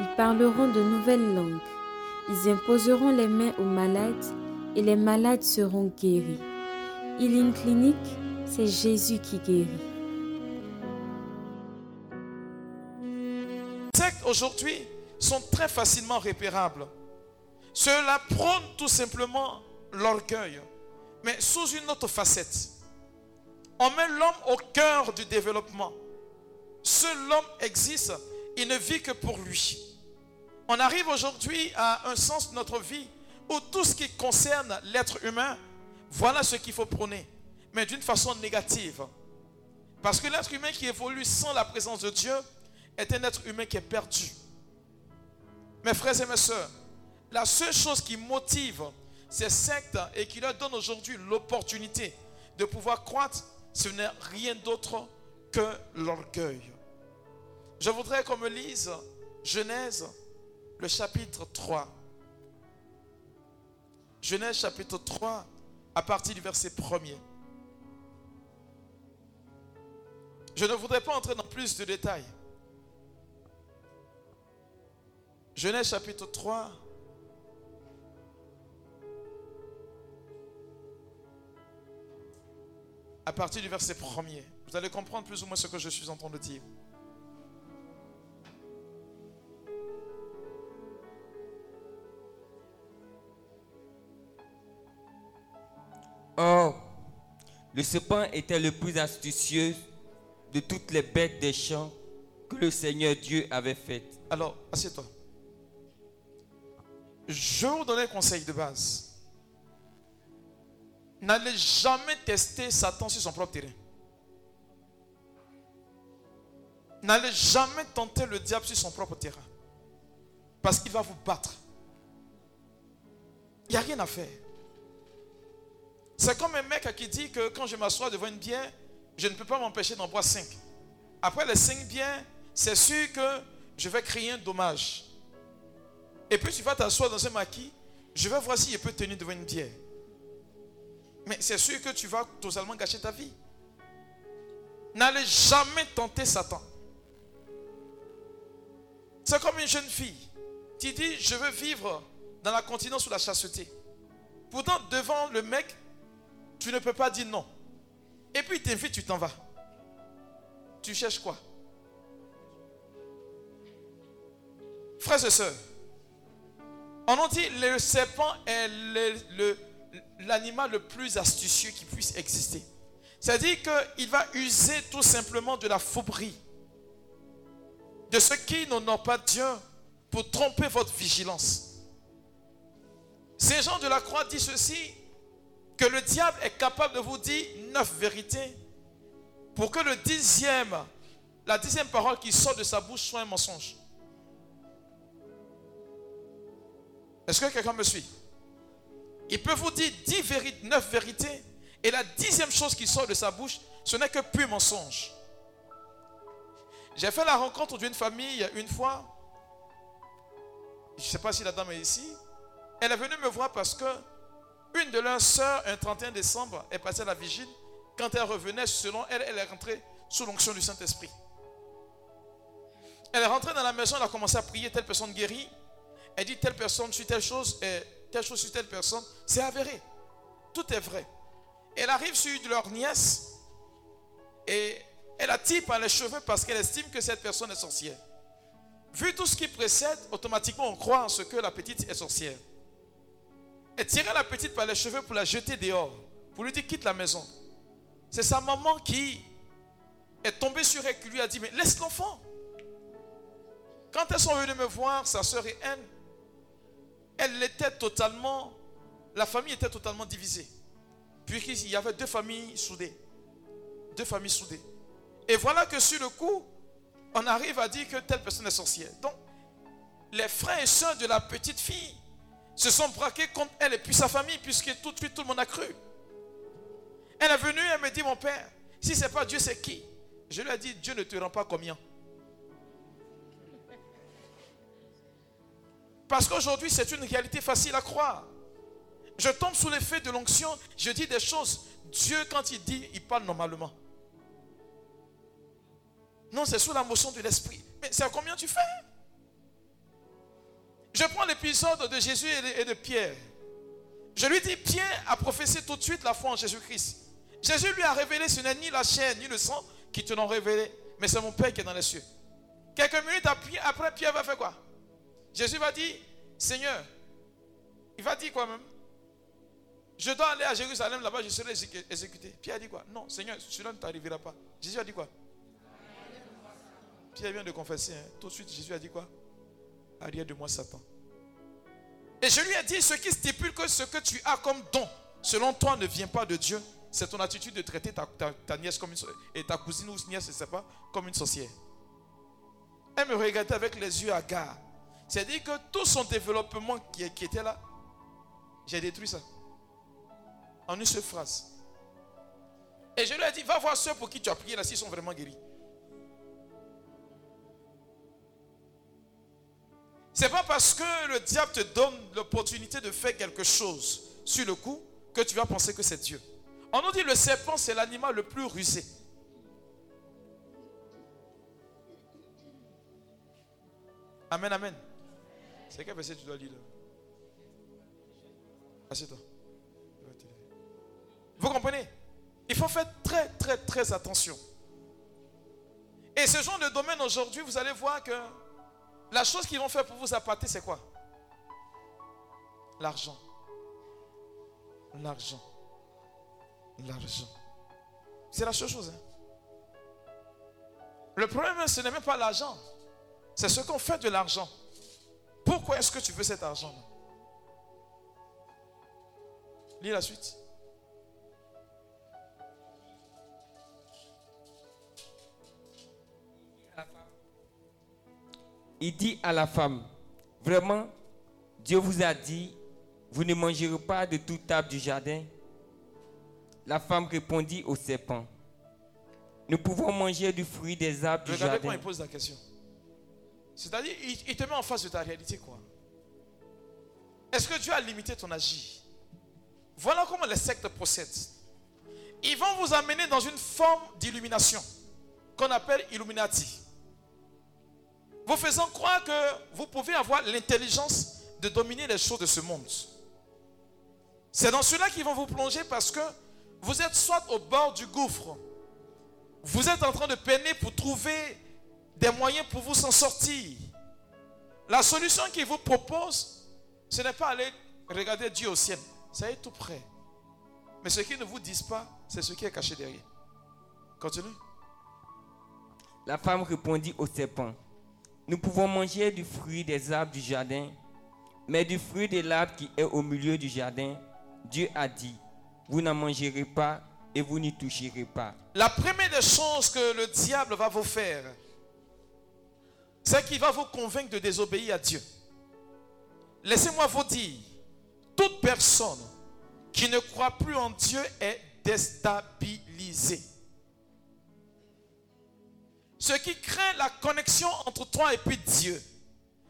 Ils parleront de nouvelles langues. Ils imposeront les mains aux malades et les malades seront guéris. Healing Clinic, c'est Jésus qui guérit. sectes aujourd'hui sont très facilement repérables. Cela prône tout simplement l'orgueil, mais sous une autre facette. On met l'homme au cœur du développement. Seul l'homme existe, il ne vit que pour lui. On arrive aujourd'hui à un sens de notre vie où tout ce qui concerne l'être humain, voilà ce qu'il faut prôner, mais d'une façon négative. Parce que l'être humain qui évolue sans la présence de Dieu est un être humain qui est perdu. Mes frères et mes soeurs, la seule chose qui motive ces sectes et qui leur donne aujourd'hui l'opportunité de pouvoir croître, ce n'est rien d'autre que l'orgueil. Je voudrais qu'on me lise Genèse, le chapitre 3. Genèse chapitre 3, à partir du verset 1er. Je ne voudrais pas entrer dans plus de détails. Genèse chapitre 3. À partir du verset 1er. Vous allez comprendre plus ou moins ce que je suis en train de dire. Or, le serpent était le plus astucieux de toutes les bêtes des champs que le Seigneur Dieu avait faites. Alors, assieds-toi. Je vous donner un conseil de base. N'allez jamais tester Satan sur son propre terrain. N'allez jamais tenter le diable sur son propre terrain. Parce qu'il va vous battre. Il n'y a rien à faire. C'est comme un mec qui dit que quand je m'assois devant une bière, je ne peux pas m'empêcher d'en boire cinq. Après les cinq bières, c'est sûr que je vais créer un dommage. Et puis tu vas t'asseoir dans un maquis, je vais voir si je peux tenir devant une bière. Mais c'est sûr que tu vas totalement gâcher ta vie. N'allez jamais tenter Satan. C'est comme une jeune fille qui dit Je veux vivre dans la continence ou la chasteté. Pourtant, devant le mec, tu ne peux pas dire non. Et puis il t'invite, tu t'en vas. Tu cherches quoi? Frères et sœurs, on a dit le serpent est l'animal le, plus astucieux qui puisse exister. C'est-à-dire qu'il va user tout simplement de la fourberie, de ce qui n'honore pas Dieu pour tromper votre vigilance. Saint Jean de la Croix dit ceci, que le diable est capable de vous dire neuf vérités pour que le dixième, la dixième parole qui sort de sa bouche soit un mensonge. Est-ce que quelqu'un me suit? Il peut vous dire dix vérités, neuf vérités, et la dixième chose qui sort de sa bouche, ce n'est que pur mensonge. J'ai fait la rencontre d'une famille une fois. Je ne sais pas si la dame est ici. Elle est venue me voir parce que une de leurs sœurs, un 31 décembre, est passée à la vigile. Quand elle revenait, selon elle, elle est rentrée sous l'onction du Saint-Esprit. Elle est rentrée dans la maison, elle a commencé à prier, telle personne guérie. Elle dit telle personne suit telle chose et telle chose suit telle personne. C'est avéré. Tout est vrai. Elle arrive sur leur nièce et elle attire par les cheveux parce qu'elle estime que cette personne est sorcière. Vu tout ce qui précède, automatiquement on croit en ce que la petite est sorcière. Elle tirait la petite par les cheveux pour la jeter dehors, pour lui dire quitte la maison. C'est sa maman qui est tombée sur elle, qui lui a dit, mais laisse l'enfant. Quand elles sont venues me voir, sa soeur et elle, elle était totalement, la famille était totalement divisée. Puisqu'il y avait deux familles soudées. Deux familles soudées. Et voilà que sur le coup, on arrive à dire que telle personne est sorcière. Donc, les frères et soeurs de la petite fille se sont braqués contre elle et puis sa famille, puisque tout de suite tout le monde a cru. Elle est venue, elle me dit, mon père, si ce n'est pas Dieu, c'est qui? Je lui ai dit, Dieu ne te rend pas combien? Parce qu'aujourd'hui, c'est une réalité facile à croire. Je tombe sous l'effet de l'onction, je dis des choses. Dieu, quand il dit, il parle normalement. Non, c'est sous la motion de l'esprit. Mais c'est à combien tu fais? Je prends l'épisode de Jésus et de Pierre. Je lui dis, Pierre a prophétisé tout de suite la foi en Jésus-Christ. Jésus lui a révélé, ce n'est ni la chair ni le sang qui te l'ont révélé, mais c'est mon Père qui est dans les cieux. Quelques minutes après, Pierre va faire quoi? Jésus va dire, Seigneur, il va dire quoi même? Je dois aller à Jérusalem, là-bas je serai exécuté. Pierre a dit quoi? Non, Seigneur, cela ne t'arrivera pas. Jésus a dit quoi? Pierre vient de confesser. Hein. Tout de suite, Jésus a dit quoi? Arrière de moi, Satan. Et je lui ai dit, ce qui stipule que ce que tu as comme don, selon toi, ne vient pas de Dieu, c'est ton attitude de traiter ta, nièce comme une et ta cousine ou nièce, je ne sais pas, comme une sorcière. Elle me regardait avec les yeux hagards. C'est-à-dire que tout son développement qui, qui était là, j'ai détruit ça. En une seule phrase. Et je lui ai dit, va voir ceux pour qui tu as prié là, s'ils sont vraiment guéris. C'est pas parce que le diable te donne l'opportunité de faire quelque chose sur le coup que tu vas penser que c'est Dieu. On nous dit le serpent, c'est l'animal le plus rusé. Amen, amen. C'est quel verset tu dois lire là? Assieds-toi. Vous comprenez? Il faut faire très, très, très attention. Et ce genre de domaine aujourd'hui, vous allez voir que la chose qu'ils vont faire pour vous appâter, c'est quoi? L'argent. L'argent. L'argent. C'est la seule chose. Hein. Le problème, ce n'est même pas l'argent. C'est ce qu'on fait de l'argent. Pourquoi est-ce que tu veux cet argent Lis la suite. Il dit à la femme, vraiment, Dieu vous a dit, vous ne mangerez pas de toute table du jardin. La femme répondit au serpent, nous pouvons manger du fruit des arbres du jardin. Regardez quand il pose la question. C'est-à-dire, il, te met en face de ta réalité, quoi. Est-ce que Dieu a limité ton agir? Voilà comment les sectes procèdent. Ils vont vous amener dans une forme d'illumination qu'on appelle Illuminati vous faisant croire que vous pouvez avoir l'intelligence de dominer les choses de ce monde. C'est dans cela qu'ils vont vous plonger parce que vous êtes soit au bord du gouffre, vous êtes en train de peiner pour trouver des moyens pour vous s'en sortir. La solution qu'ils vous proposent, ce n'est pas aller regarder Dieu au ciel, ça est tout près. Mais ce qu'ils ne vous disent pas, c'est ce qui est caché derrière. Continue. La femme répondit au serpent nous pouvons manger du fruit des arbres du jardin, mais du fruit de l'arbre qui est au milieu du jardin, Dieu a dit, vous n'en mangerez pas et vous n'y toucherez pas. La première des choses que le diable va vous faire, c'est qu'il va vous convaincre de désobéir à Dieu. Laissez-moi vous dire, toute personne qui ne croit plus en Dieu est déstabilisée. Ce qui crée la connexion entre toi et puis Dieu.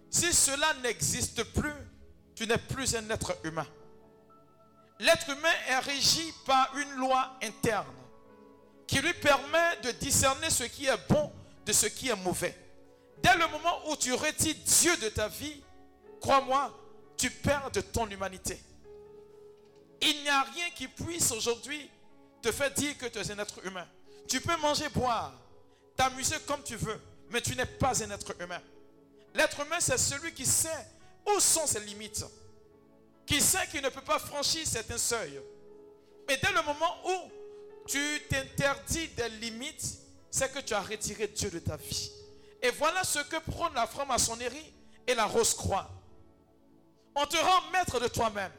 Si cela n'existe plus, tu n'es plus un être humain. L'être humain est régi par une loi interne qui lui permet de discerner ce qui est bon de ce qui est mauvais. Dès le moment où tu retires Dieu de ta vie, crois-moi, tu perds de ton humanité. Il n'y a rien qui puisse aujourd'hui te faire dire que tu es un être humain. Tu peux manger, boire, t'amuser comme tu veux, mais tu n'es pas un être humain. L'être humain, c'est celui qui sait où sont ses limites, qui sait qu'il ne peut pas franchir certains seuils. Mais dès le moment où tu t'interdis des limites, c'est que tu as retiré Dieu de ta vie. Et voilà ce que prône la franc-maçonnerie et la rose-croix. On te rend maître de toi-même.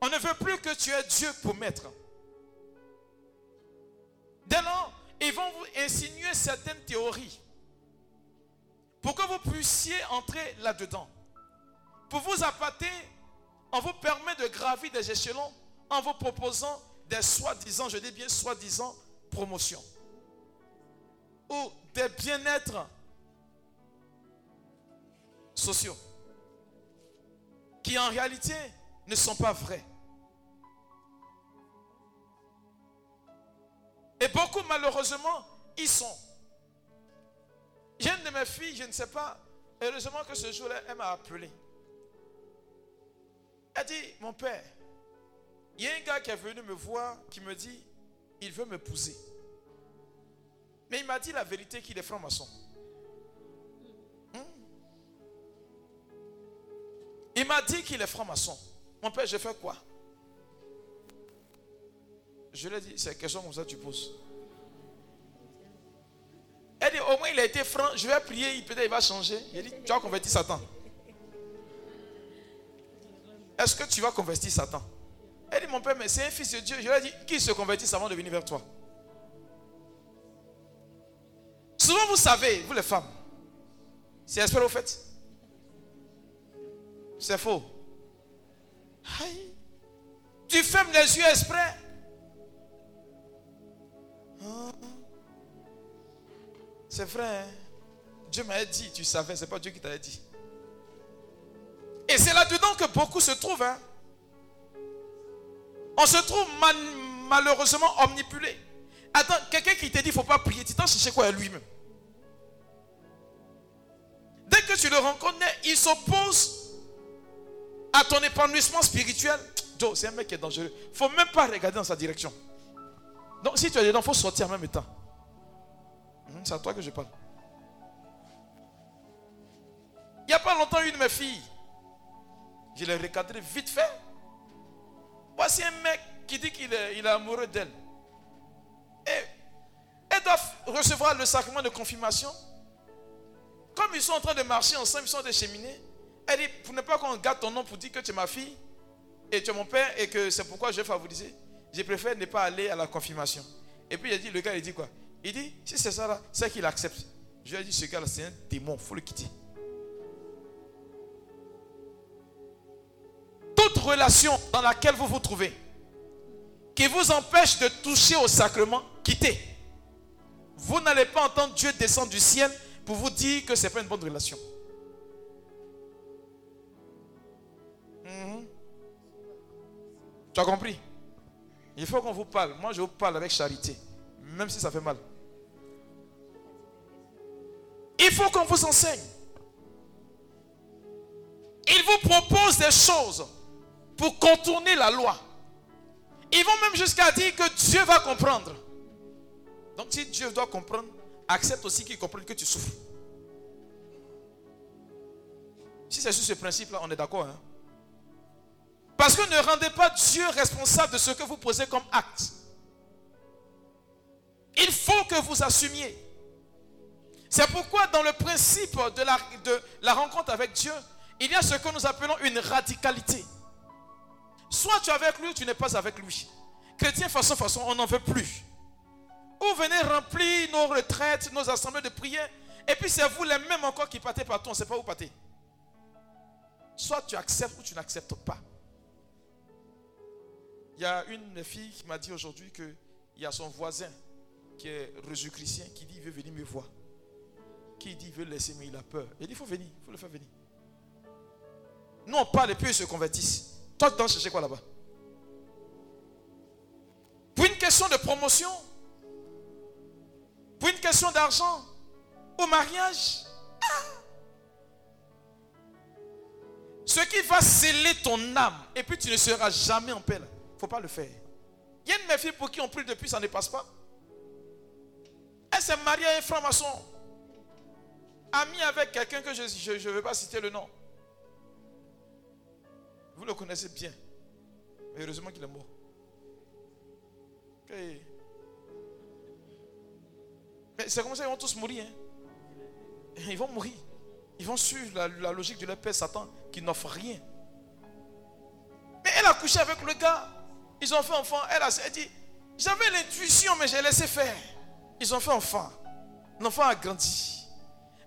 On ne veut plus que tu aies Dieu pour maître. Dès lors, ils vont vous insinuer certaines théories pour que vous puissiez entrer là-dedans. Pour vous appâter, on vous permet de gravir des échelons en vous proposant des soi-disant, je dis bien soi-disant, promotions. Ou des bien-être sociaux. Qui en réalité ne sont pas vrais. Et beaucoup malheureusement, ils sont. J'ai une de mes filles, je ne sais pas, heureusement que ce jour-là, elle m'a appelé. Elle dit, mon père, il y a un gars qui est venu me voir, qui me dit, il veut m'épouser. Mais il m'a dit la vérité qu'il est franc-maçon. Hmm? Il m'a dit qu'il est franc-maçon. Mon père, je fais quoi? Je lui ai dit, c'est une question comme ça que tu poses. Elle dit, au moins il a été franc, je vais prier, peut-être il va changer. Il dit, tu vas convertir Satan. Est-ce que tu vas convertir Satan? Elle dit, mon père, mais c'est un fils de Dieu. Je lui ai dit, qui se convertit avant de venir vers toi Souvent, vous savez, vous les femmes, c'est espère au fait. C'est faux. Tu fermes les yeux exprès. C'est vrai. Hein? Dieu m'a dit, tu savais, c'est pas Dieu qui t'a dit. Et c'est là-dedans que beaucoup se trouvent. Hein. On se trouve malheureusement omnipulé. Attends, quelqu'un qui te dit il faut pas prier, tu t'en cherches quoi à lui-même? Dès que tu le rencontres, il s'oppose à ton épanouissement spirituel. Joe, c'est un mec qui est dangereux. Faut même pas regarder dans sa direction. Donc si tu es dedans, il faut sortir en même temps. Hmm, c'est à toi que je parle. Il n'y a pas longtemps, une de mes filles, je l'ai recadré vite fait. Voici un mec qui dit qu'il est, amoureux d'elle. Et elle doit recevoir le sacrement de confirmation. Comme ils sont en train de marcher ensemble, ils sont des cheminées. Elle dit, pour ne pas qu'on garde ton nom pour dire que tu es ma fille et tu es mon père et que c'est pourquoi je vais favoriser, je préfère ne pas aller à la confirmation. Et puis il dit, le gars, il dit quoi? Il dit, si c'est ça là, c'est qu'il accepte. Je lui ai dit, ce gars là, c'est un démon, il faut le quitter. toute relation dans laquelle vous vous trouvez qui vous empêche de toucher au sacrement, quittez. Vous n'allez pas entendre Dieu descendre du ciel pour vous dire que ce n'est pas une bonne relation. Mhm. Tu as compris? Il faut qu'on vous parle. Moi, je vous parle avec charité, même si ça fait mal. Il faut qu'on vous enseigne. Il vous propose des choses pour contourner la loi. Ils vont même jusqu'à dire que Dieu va comprendre. Donc si Dieu doit comprendre, accepte aussi qu'il comprenne que tu souffres. Si c'est sur ce principe-là, on est d'accord. Hein? Parce que ne rendez pas Dieu responsable de ce que vous posez comme acte. Il faut que vous assumiez. C'est pourquoi dans le principe de la, rencontre avec Dieu, il y a ce que nous appelons une radicalité. Soit tu es avec lui ou tu n'es pas avec lui. Chrétien, façon, façon, on n'en veut plus. Ou venez remplir nos retraites, nos assemblées de prière. Et puis c'est vous les mêmes encore qui partez partout, on ne sait pas où partez. Soit tu acceptes ou tu n'acceptes pas. Il y a une fille qui m'a dit aujourd'hui qu'il y a son voisin qui est jésus-chrétien qui dit il veut venir me voir. Qui dit il veut laisser, mais il a peur. Il dit il faut venir, il faut le faire venir. Nous on parle et puis ils se convertissent. Toi, tu dois chercher quoi là-bas? Pour une question de promotion Pour une question d'argent Au mariage Ce qui va sceller ton âme, et puis tu ne seras jamais en paix. Il ne faut pas le faire. Il y a une de mes filles pour qui on prie depuis, ça ne passe pas. Elle s'est mariée à un franc-maçon. Amie avec quelqu'un que je ne veux pas citer le nom. Vous le connaissez bien. Mais heureusement qu'il est mort. Mais c'est comme ça, ils vont tous mourir. Hein. Ils vont mourir. Ils vont suivre la, logique de leur père Satan qui n'offre rien. Mais elle a couché avec le gars. Ils ont fait enfant. Elle a dit, j'avais l'intuition, mais j'ai laissé faire. Ils ont fait enfant. L'enfant a grandi.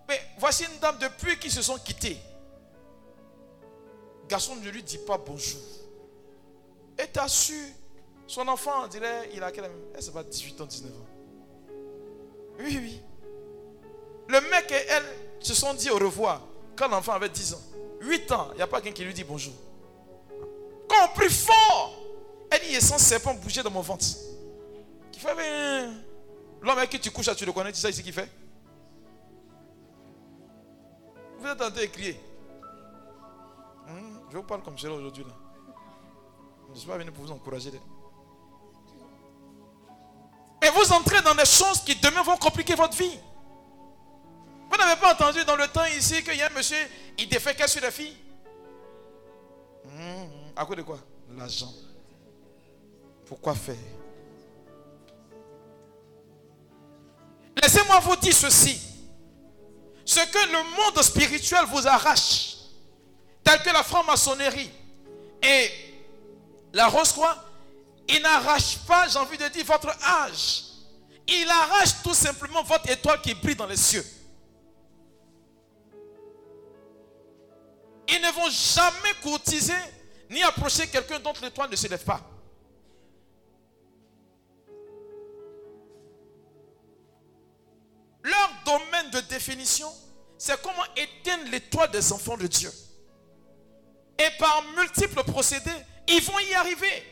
Mais voici une dame depuis qu'ils se sont quittés. Garçon ne lui dit pas bonjour. Et t'as su, son enfant, on dirait, il a quel âge? Elle, c'est pas 18 ans, 19 ans. Oui, oui. Le mec et elle se sont dit au revoir quand l'enfant avait 10 ans. 8 ans, il n'y a pas quelqu'un qui lui dit bonjour. Prie fort, elle dit, a son serpent bouger dans mon ventre. Qui fait, l'homme avec qui tu couches, tu le connais, tu sais ce qu'il fait Vous êtes en train de crier. Hmm, je vous parle comme cela aujourd'hui. Je ne suis pas venu pour vous encourager. Et vous entrez dans des choses qui demain vont compliquer votre vie. Vous n'avez pas entendu dans le temps ici qu'il y a un monsieur, il défait qu'est-ce sur la fille hmm, À cause de quoi? L'argent. Pourquoi faire Laissez-moi vous dire ceci. Ce que le monde spirituel vous arrache, tel que la franc-maçonnerie et la rose-croix, il n'arrache pas, j'ai envie de dire, votre âge. Il arrache tout simplement votre étoile qui brille dans les cieux. Ils ne vont jamais courtiser ni approcher quelqu'un dont l'étoile ne se lève pas. Leur domaine de définition, c'est comment éteindre l'étoile des enfants de Dieu. Et par multiples procédés, ils vont y arriver.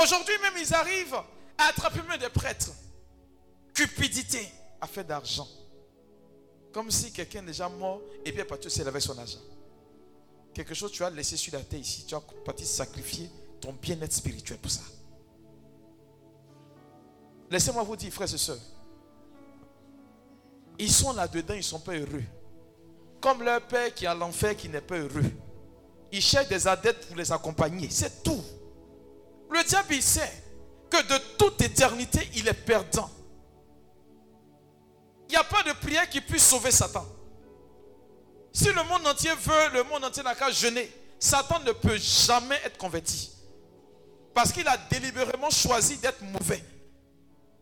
Aujourd'hui même, ils arrivent à attraper même des prêtres. Cupidité, affaire d'argent. Comme si quelqu'un est déjà mort et puis parti s'est avec son argent. Quelque chose tu as laissé sur la terre ici, tu as parti sacrifier ton bien-être spirituel pour ça. Laissez-moi vous dire, frères et sœurs, ils sont là-dedans, ils ne sont pas heureux. Comme leur père qui est à l'enfer qui n'est pas heureux. Ils cherchent des adeptes pour les accompagner. C'est tout. Le diable, il sait que de toute éternité, il est perdant. Il n'y a pas de prière qui puisse sauver Satan. Si le monde entier veut, le monde entier n'a qu'à jeûner, Satan ne peut jamais être converti. Parce qu'il a délibérément choisi d'être mauvais.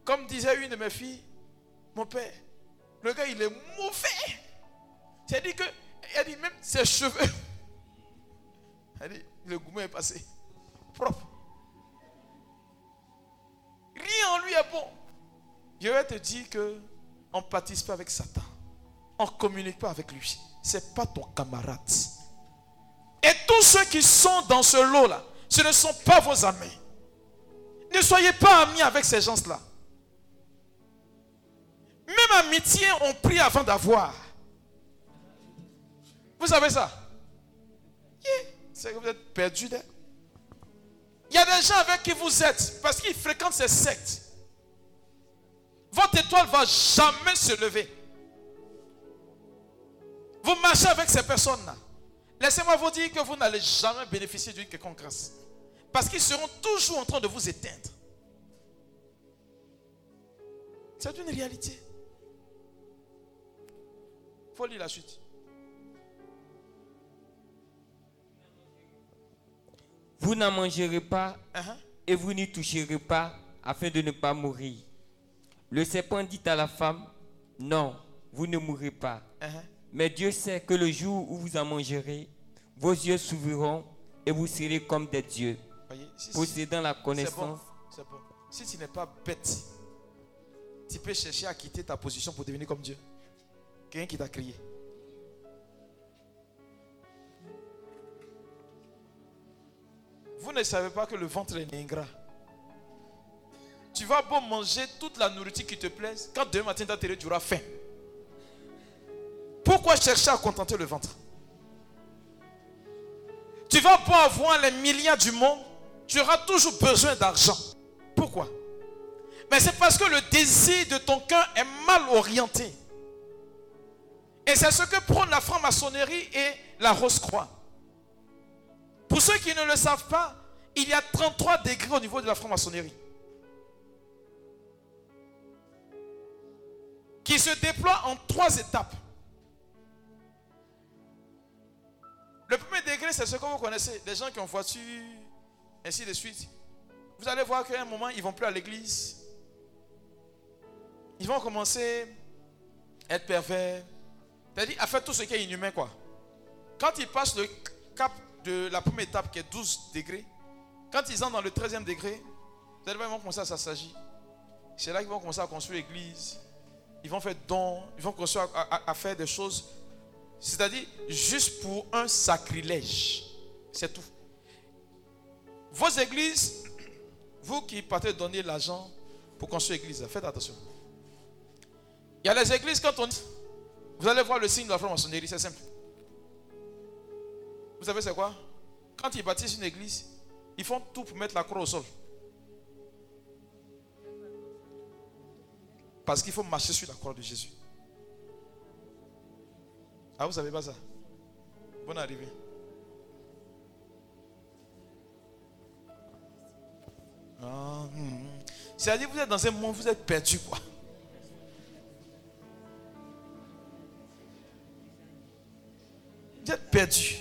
Comme disait une de mes filles, mon père, le gars il est mauvais. C'est-à-dire que, elle dit même ses cheveux, elle dit, le gourmet est passé propre. Rien en lui est bon. Je vais te dire que on ne participe pas avec Satan. On ne communique pas avec lui. Ce n'est pas ton camarade. Et tous ceux qui sont dans ce lot-là, ce ne sont pas vos amis. Ne soyez pas amis avec ces gens-là. Même amitié, on prie avant d'avoir. Vous savez ça? C'est que vous êtes perdu. Il y a des gens avec qui vous êtes parce qu'ils fréquentent ces sectes. Votre étoile ne va jamais se lever. Vous marchez avec ces personnes-là. Laissez-moi vous dire que vous n'allez jamais bénéficier d'une quelconque grâce. Parce qu'ils seront toujours en train de vous éteindre. C'est une réalité. Il faut lire la suite. Vous n'en mangerez pas Uh-huh. et vous n'y toucherez pas afin de ne pas mourir. Le serpent dit à la femme, non, vous ne mourrez pas. Uh-huh. Mais Dieu sait que le jour où vous en mangerez, vos yeux s'ouvriront et vous serez comme des dieux, Voyez, si- si- possédant la bon, connaissance. bon. Si tu n'es pas bête, tu peux chercher à quitter ta position pour devenir comme Dieu. Quelqu'un qui t'a crié. Vous ne savez pas que le ventre est ingrat. Tu vas beau manger toute la nourriture qui te plaise. Quand demain matin tu auras faim. Pourquoi chercher à contenter le ventre? Tu vas beau avoir les milliards du monde. Tu auras toujours besoin d'argent. Pourquoi? Mais c'est parce que le désir de ton cœur est mal orienté. Et c'est ce que prône la franc-maçonnerie et la rose-croix. Pour ceux qui ne le savent pas, il y a 33 degrés au niveau de la franc-maçonnerie. Qui se déploient en trois étapes. Le premier degré, c'est ce que vous connaissez. Les gens qui ont voiture, ainsi de suite. Vous allez voir qu'à un moment, ils ne vont plus à l'église. Ils vont commencer être pervers. C'est-à-dire à faire tout ce qui est inhumain, quoi. Quand ils passent le cap de la première étape qui est 12 degrés, quand ils entrent dans le 13e degré, ils vont commencer à s'assagir. C'est là qu'ils vont commencer à construire l'église. Ils vont faire dons, ils vont construire à, faire des choses. C'est-à-dire juste pour un sacrilège. C'est tout. Vos églises, vous qui partez donner l'argent pour construire l'église, faites attention. Il y a les églises, quand on dit, vous allez voir le signe de la franc-maçonnerie, c'est simple. Vous savez c'est quoi? Quand ils bâtissent une église, ils font tout pour mettre la croix au sol. Parce qu'il faut marcher sur la croix de Jésus. Ah, vous savez pas ça? Bonne arrivée. Ah, hmm. C'est-à-dire vous êtes dans un monde, vous êtes perdu quoi. Vous êtes perdu.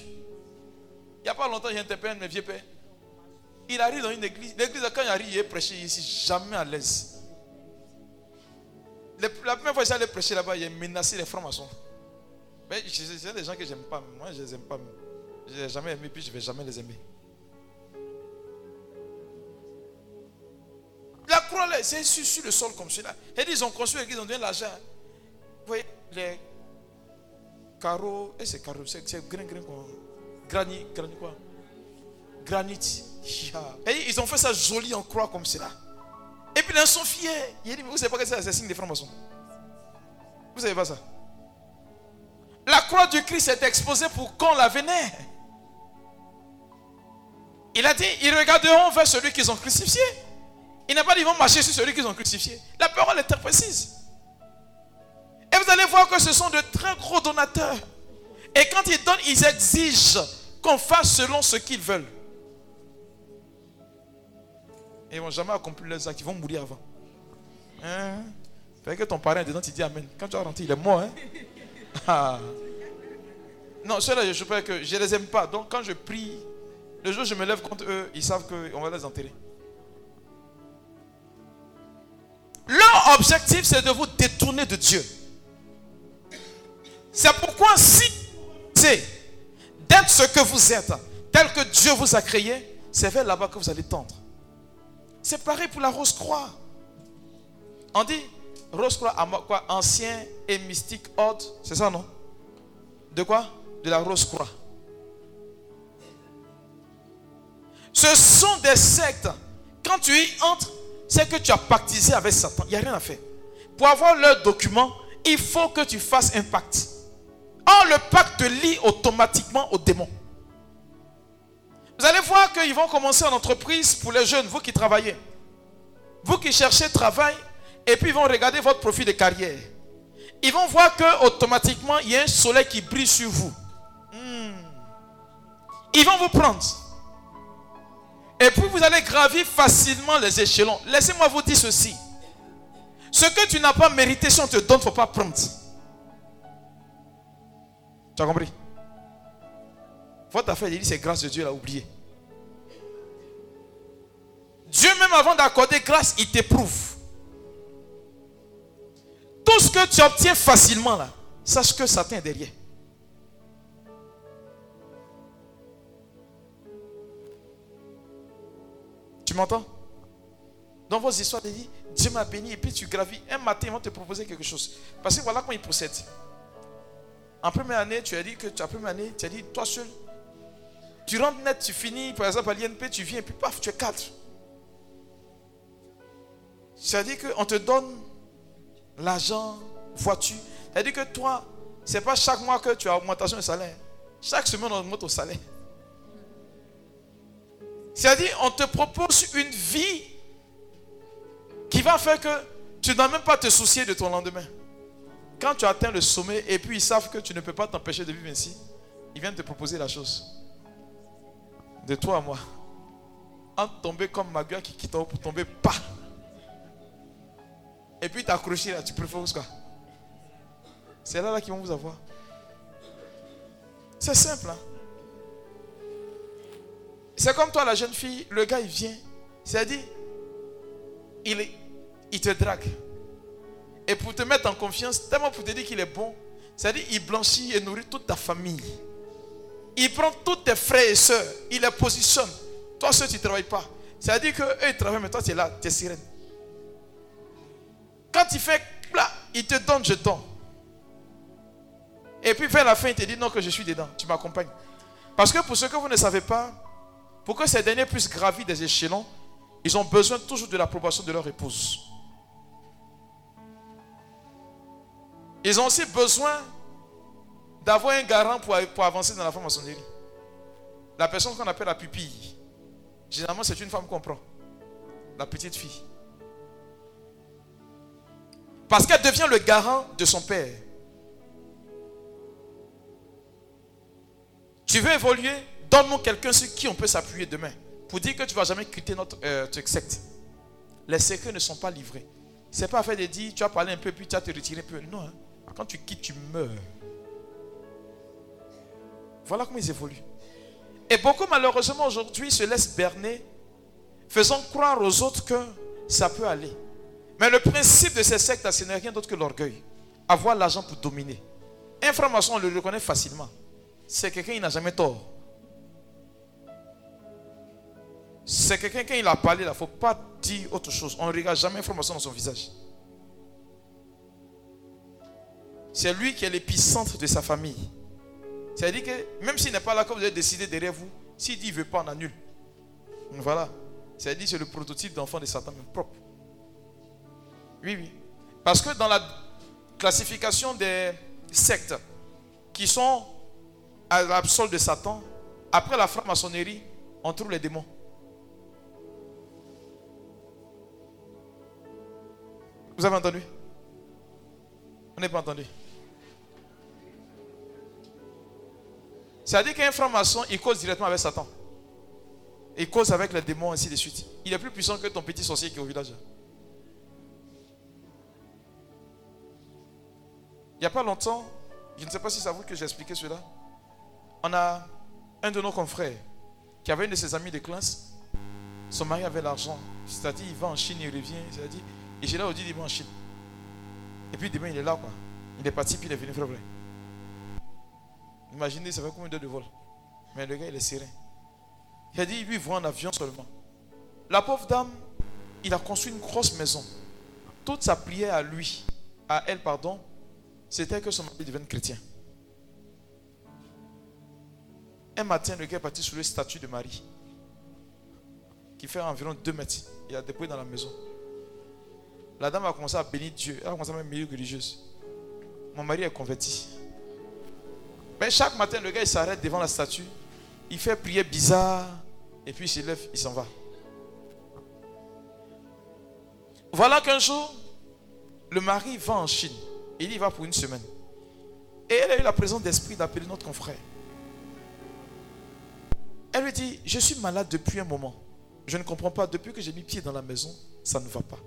Il n'y a pas longtemps, j'ai interpellé mes vieux pères. Il arrive dans une église. L'église, quand il arrive, il est prêché ici, jamais à l'aise. La première fois que j'allais prêcher là-bas, il a menacé les francs-maçons. Mais c'est des gens que j'aime pas. Moi, je les aime pas. Je les ai jamais aimés, puis je ne vais jamais les aimer. La croix, c'est sur, le sol comme cela. Et ils ont construit l'église, ils ont donné l'argent. Vous voyez, les carreaux, et c'est carreaux, c'est grain, grain, quoi. Granit, granit quoi Granit. Et ils ont fait ça joli en croix comme cela. Et puis ils sont fiers. Il dit, vous savez pas que c'est un signe des francs-maçons Vous savez pas ça La croix du Christ est exposée pour qu'on la venait. Il a dit, ils regarderont vers celui qu'ils ont crucifié. Il n'a pas dit, ils vont marcher sur celui qu'ils ont crucifié. La parole est très précise. Et vous allez voir que ce sont de très gros donateurs. Et quand ils donnent, ils exigent qu'on fasse selon ce qu'ils veulent. Et ils ne vont jamais accomplir leurs actes, ils vont mourir avant. Hein? Fait que ton parent est dedans, tu dis Amen. Quand tu vas rentrer, il est mort. Hein? Ah. Non, ceux-là, je peux que je les aime pas. Donc quand je prie, le jour où je me lève contre eux, ils savent qu'on va les enterrer. Leur objectif, c'est de vous détourner de Dieu. C'est pourquoi si c'est d'être ce que vous êtes, tel que Dieu vous a créé, c'est vers là-bas que vous allez tendre. C'est pareil pour la rose-croix. On dit rose-croix, quoi Ancien et mystique ordre. C'est ça, non? De quoi? De la rose-croix. Ce sont des sectes. Quand tu y entres, c'est que tu as pactisé avec Satan. Il n'y a rien à faire. Pour avoir leur document, il faut que tu fasses un pacte. Or, le pacte te lie automatiquement au démon. Vous allez voir qu'ils vont commencer en entreprise pour les jeunes, vous qui travaillez. Vous qui cherchez travail, et puis ils vont regarder votre profil de carrière. Ils vont voir que automatiquement il y a un soleil qui brille sur vous. Hmm. Ils vont vous prendre. Et puis vous allez gravir facilement les échelons. Laissez-moi vous dire ceci. Ce que tu n'as pas mérité, si on te donne, il ne faut pas prendre. Tu as compris? Votre affaire, il dit c'est grâce de Dieu, il a oublié. Dieu même avant d'accorder grâce, il t'éprouve. Tout ce que tu obtiens facilement là, sache que Satan est derrière. Tu m'entends? Dans vos histoires, il dit, Dieu m'a béni et puis tu gravis. Un matin, ils vont te proposer quelque chose. Parce que voilà comment il procède. En première année, tu as dit que tu as première année, tu as dit, toi seul, tu rentres net, tu finis, par exemple, à l'INP, tu viens, puis paf, tu es cadre. C'est-à-dire qu'on te donne l'argent, voiture. C'est-à-dire que toi, ce n'est pas chaque mois que tu as augmentation de salaire. Chaque semaine, on augmente au salaire. C'est-à-dire, on te propose une vie qui va faire que tu n'as même pas te soucier de ton lendemain. Quand tu atteins le sommet et puis ils savent que tu ne peux pas t'empêcher de vivre ainsi, ils viennent te proposer la chose de toi à moi. En tomber comme Magua qui quitte pour tomber pas. Et puis t'accrocher là, tu préfères quoi? C'est là, là qu'ils vont vous avoir. C'est simple. Hein? C'est comme toi, la jeune fille, le gars il vient, c'est-à-dire, il, il te drague. Et pour te mettre en confiance, tellement pour te dire qu'il est bon, c'est-à-dire il blanchit et nourrit toute ta famille. Il prend tous tes frères et soeurs, il les positionne. Toi, seul, tu ne travailles pas. C'est-à-dire qu'eux, ils travaillent, mais toi, tu es là, tu es sirène. Quand il fait là, il te donne jeton. Et puis vers la fin, il te dit non que je suis dedans, tu m'accompagnes. Parce que pour ceux que vous ne savez pas, pour que ces derniers puissent gravir des échelons, ils ont besoin toujours de l'approbation de leur épouse. Ils ont aussi besoin d'avoir un garant pour, pour avancer dans la franc-maçonnerie. La personne qu'on appelle la pupille. Généralement, c'est une femme qu'on prend. La petite fille. Parce qu'elle devient le garant de son père. Tu veux évoluer? Donne-nous quelqu'un sur qui on peut s'appuyer demain. Pour dire que tu ne vas jamais quitter notre euh, secte. Les secrets ne sont pas livrés. Ce n'est pas fait de dire, tu as parlé un peu, puis tu as te retiré un peu. Non. Hein. Quand tu quittes, tu meurs. Voilà comment ils évoluent. Et beaucoup, malheureusement, aujourd'hui, se laissent berner, faisant croire aux autres que ça peut aller. Mais le principe de ces sectes, ce n'est rien d'autre que l'orgueil. Avoir l'argent pour dominer. Un franc-maçon, on le reconnaît facilement. C'est quelqu'un qui n'a jamais tort. C'est quelqu'un, quand il a parlé, il ne faut pas dire autre chose. On ne regarde jamais un franc-maçon dans son visage. C'est lui qui est l'épicentre de sa famille. C'est-à-dire que même s'il n'est pas là, comme vous avez décidé derrière vous, s'il dit qu'il ne veut pas, on annule. Voilà. C'est-à-dire c'est le prototype d'enfant de Satan, même propre. Oui, oui. Parce que dans la classification des sectes qui sont à l'absol de Satan, après la franc-maçonnerie, on trouve les démons. Vous avez entendu? On n'est pas entendu. C'est-à-dire qu'un franc-maçon, il cause directement avec Satan. Il cause avec les démons, ainsi de suite. Il est plus puissant que ton petit sorcier qui est au village. Il n'y a pas longtemps, je ne sais pas si c'est à vous que j'ai expliqué cela. On a un de nos confrères qui avait une de ses amies de classe. Son mari avait l'argent. C'est-à-dire, il va en Chine, il revient. Et j'ai là dit, il va en Chine. Et puis demain, il est là, quoi. Il est parti, puis il est venu vrai. Imaginez, ça fait combien de vol. Mais le gars, il est serein. Il a dit, lui, il voit en avion seulement. La pauvre dame, il a construit une grosse maison. Toute sa prière à lui, à elle, pardon, c'était que son mari devienne chrétien. Un matin, le gars est parti sur le statut de Marie, qui fait environ 2 mètres. Il a déposé dans la maison. La dame a commencé à bénir Dieu. Elle a commencé à être milieu religieuse. Mon mari est converti. Mais chaque matin, le gars, il s'arrête devant la statue. Il fait prier bizarre. Et puis il se lève, il s'en va. Voilà qu'un jour, le mari va en Chine. Il y va pour une semaine. Et elle a eu la présence d'esprit d'appeler notre confrère. Elle lui dit, je suis malade depuis un moment. Je ne comprends pas. Depuis que j'ai mis pied dans la maison, ça ne va pas.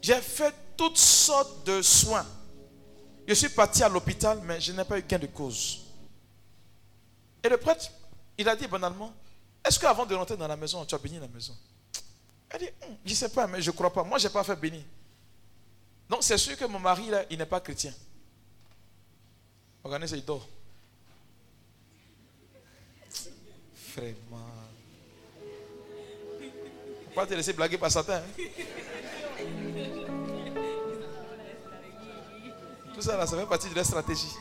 J'ai fait toutes sortes de soins. Je suis parti à l'hôpital, mais je n'ai pas eu gain de cause. Et le prêtre, il a dit banalement, est-ce qu'avant de rentrer dans la maison, tu as béni la maison? Elle dit, hum, je ne sais pas, mais je ne crois pas. Moi, je n'ai pas fait bénir. Donc, c'est sûr que mon mari, là, il n'est pas chrétien. Regardez, il dort. Vraiment. Pas te laisser blaguer par Satan. Tout ça, là, ça fait partie de la stratégie.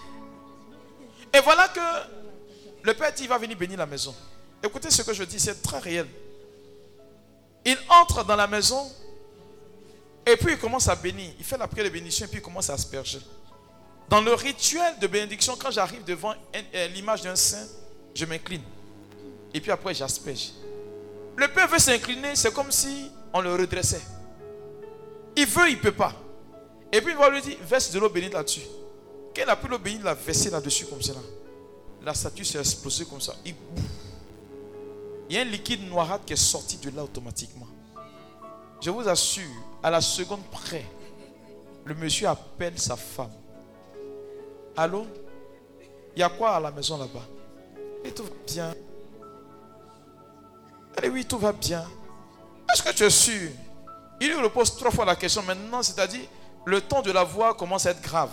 Et voilà que le père il va venir bénir la maison. Écoutez ce que je dis, c'est très réel. Il entre dans la maison et puis il commence à bénir. Il fait la prière de bénédiction et puis il commence à asperger. Dans le rituel de bénédiction, quand j'arrive devant euh, l'image d'un saint, je m'incline. Et puis après, j'asperge. Le père veut s'incliner, c'est comme si on le redressait. Il veut, il ne peut pas. Et puis il va lui dire, verse de l'eau bénite là-dessus. Quand il a pris l'eau bénite, il a versé là-dessus comme ça. La statue s'est explosée comme ça. Il, il y a un liquide noirâtre qui est sorti de là automatiquement. Je vous assure, à la seconde près, le monsieur appelle sa femme. Allô? Il y a quoi à la maison là-bas? Et tout va bien. Allez, oui, tout va bien. Est-ce que tu es sûr? Il lui repose trois fois la question maintenant, c'est-à-dire le ton de la voix commence à être grave.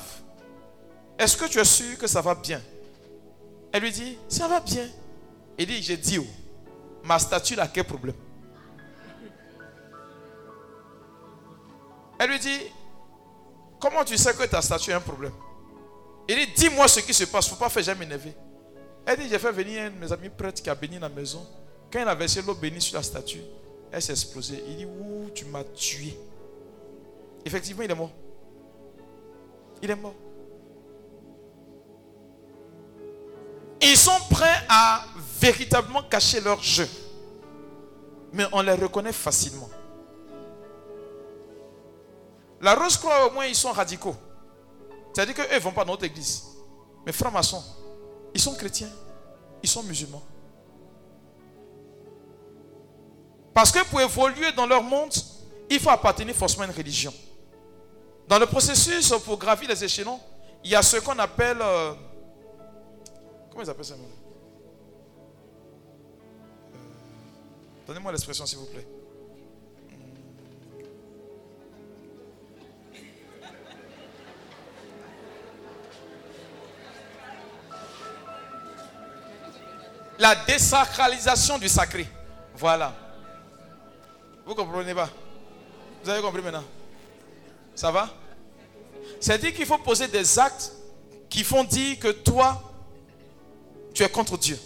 Est-ce que tu es sûr que ça va bien? Elle lui dit, ça va bien. Il dit, j'ai dit, oh, ma statue a quel problème? Elle lui dit, comment tu sais que ta statue a un problème? Il dit, dis-moi ce qui se passe, il ne faut pas faire jamais m'énerver. Elle dit, j'ai fait venir un de mes amis prêtres qui a béni la maison. Quand il a versé l'eau bénie sur la statue, elle s'est explosée. Il dit, ouh, tu m'as tué. Effectivement, il est mort. Il est mort. Ils sont prêts à véritablement cacher leur jeu. Mais on les reconnaît facilement. La Rose-Croix, au moins, ils sont radicaux. C'est-à-dire qu'eux ne vont pas dans notre église. Mais francs-maçons, ils sont chrétiens. Ils sont musulmans. Parce que pour évoluer dans leur monde, il faut appartenir forcément à une religion. Dans le processus pour gravir les échelons, il y a ce qu'on appelle. Euh, comment ils appellent ça euh, Donnez-moi l'expression, s'il vous plaît. La désacralisation du sacré. Voilà. Vous comprenez pas? Vous avez compris maintenant? Ça va? C'est-à-dire qu'il faut poser des actes qui font dire que toi, tu es contre Dieu.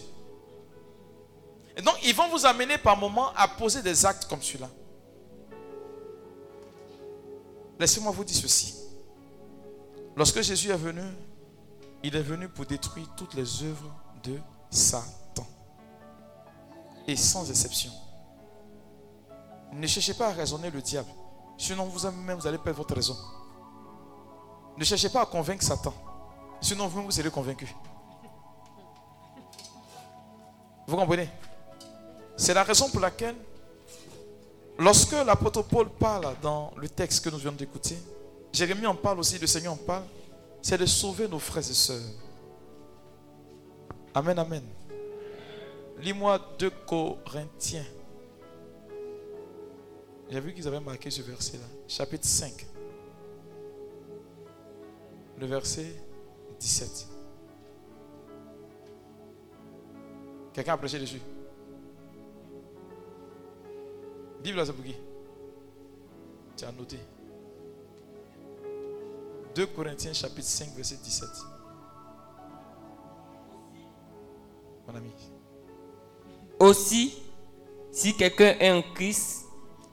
Et donc, ils vont vous amener par moments à poser des actes comme celui-là. Laissez-moi vous dire ceci. Lorsque Jésus est venu, il est venu pour détruire toutes les œuvres de Satan et sans exception. Ne cherchez pas à raisonner le diable. Sinon, vous-même, vous allez perdre votre raison. Ne cherchez pas à convaincre Satan. Sinon, vous-même, vous serez convaincu. Vous comprenez? C'est la raison pour laquelle, lorsque l'apôtre Paul parle dans le texte que nous venons d'écouter, Jérémie en parle aussi, le Seigneur en parle, c'est de sauver nos frères et sœurs. Amen, amen. Lis-moi 2 Corinthiens. J'ai vu qu'ils avaient marqué ce verset-là. Chapitre 5. Le verset 17. Quelqu'un a prêché dessus? Bible à qui? Tu as noté. 2 Corinthiens chapitre 5 verset 17. Mon ami. Aussi, si quelqu'un est en Christ,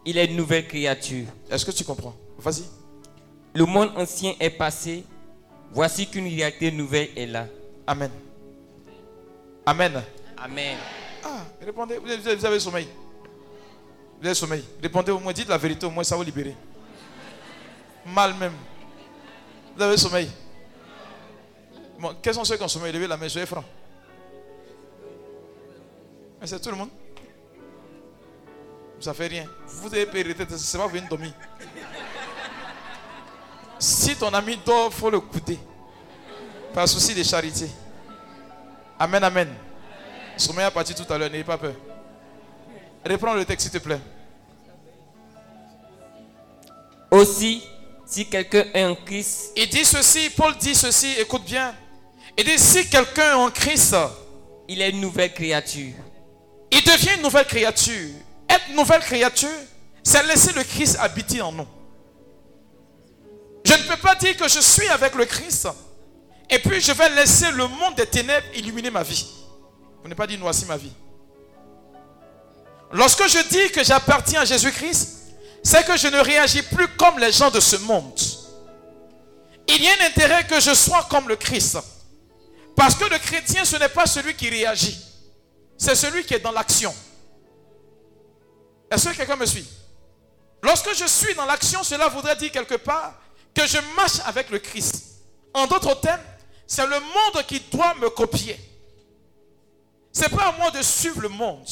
il est une nouvelle créature. Est-ce que tu comprends? Vas-y. Le monde ancien est passé. Voici qu'une réalité nouvelle est là. Amen. Amen. Amen. Ah, répondez. Vous avez, sommeil. Vous avez sommeil. Répondez au moins. Dites la vérité, au moins ça va vous libérer. Mal même. Vous avez sommeil. Bon, quels sont ceux qui ont sommeil? Levez la main, soyez francs. Mais c'est tout le monde. Ça fait rien. Vous avez payé c'est pas venir dormir. Si ton ami dort, il faut le coûter. Par souci de charité. Amen, amen. Sommeil à partir tout à l'heure, n'ayez pas peur. Reprends le texte, s'il te plaît. Aussi, si quelqu'un est en Christ. Il dit ceci, Paul dit ceci, écoute bien. Il dit si quelqu'un est en Christ, il est une nouvelle créature. Il devient une nouvelle créature. Être nouvelle créature, c'est laisser le Christ habiter en nous. Je ne peux pas dire que je suis avec le Christ et puis je vais laisser le monde des ténèbres illuminer ma vie. Vous n'avez pas dit voici ma vie. Lorsque je dis que j'appartiens à Jésus-Christ, c'est que je ne réagis plus comme les gens de ce monde. Il y a un intérêt que je sois comme le Christ. Parce que le chrétien, ce n'est pas celui qui réagit c'est celui qui est dans l'action. Est-ce que quelqu'un me suit? Lorsque je suis dans l'action, cela voudrait dire quelque part que je marche avec le Christ. En d'autres termes, c'est le monde qui doit me copier. Ce n'est pas à moi de suivre le monde.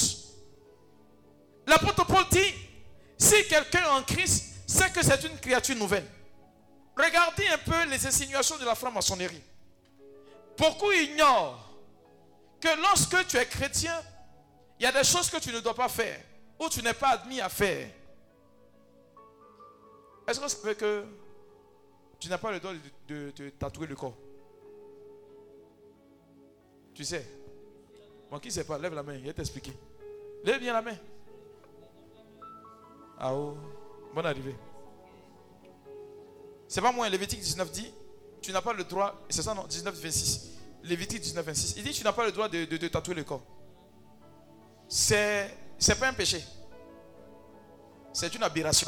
L'apôtre Paul dit, si quelqu'un est en Christ, c'est que c'est une créature nouvelle. Regardez un peu les insinuations de la franc-maçonnerie. Beaucoup ignorent que lorsque tu es chrétien, il y a des choses que tu ne dois pas faire ou tu n'es pas admis à faire. Est-ce que ça veut que tu n'as pas le droit de, de tatouer le corps Tu sais Moi qui ne sait pas, lève la main, il va t'expliquer. Lève bien la main. Ah oh, bonne arrivée. C'est pas moi, Lévitique 19 dit, tu n'as pas le droit, c'est ça non, 19, 26. Lévitique 19, 26. Il dit, tu n'as pas le droit de, de, tatouer le corps. C'est, c'est pas un péché. C'est une aberration.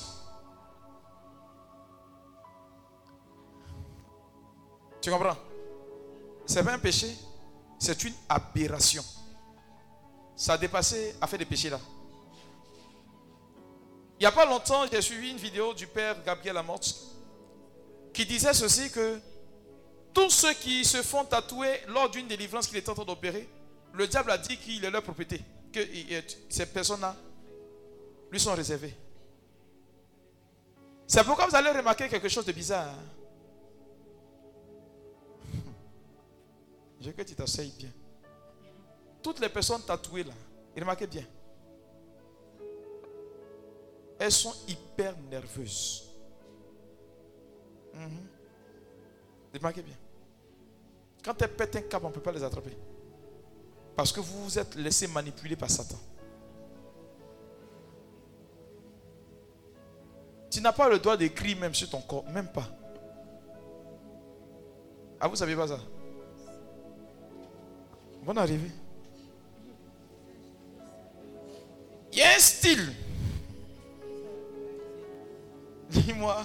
Tu comprends? C'est pas un péché, c'est une aberration. Ça a dépassé à faire des péchés là. Il n'y a pas longtemps, j'ai suivi une vidéo du père Gabriel Amorte qui disait ceci que tous ceux qui se font tatouer lors d'une délivrance qu'il est en train d'opérer, le diable a dit qu'il est leur propriété, que ces personnes-là lui sont réservées. C'est pourquoi vous allez remarquer quelque chose de bizarre. Hein. Je veux que tu t'asseyes bien. Toutes les personnes tatouées là, remarquez bien elles sont hyper nerveuses. Mhm. Remarquez bien. Quand elles pètent un cap, on ne peut pas les attraper. Parce que vous vous êtes laissé manipuler par Satan. Tu n'as pas le droit d'écrire même sur ton corps, même pas. Ah, vous ne saviez pas ça? Bonne arrivée. Il y a un style. Dis-moi.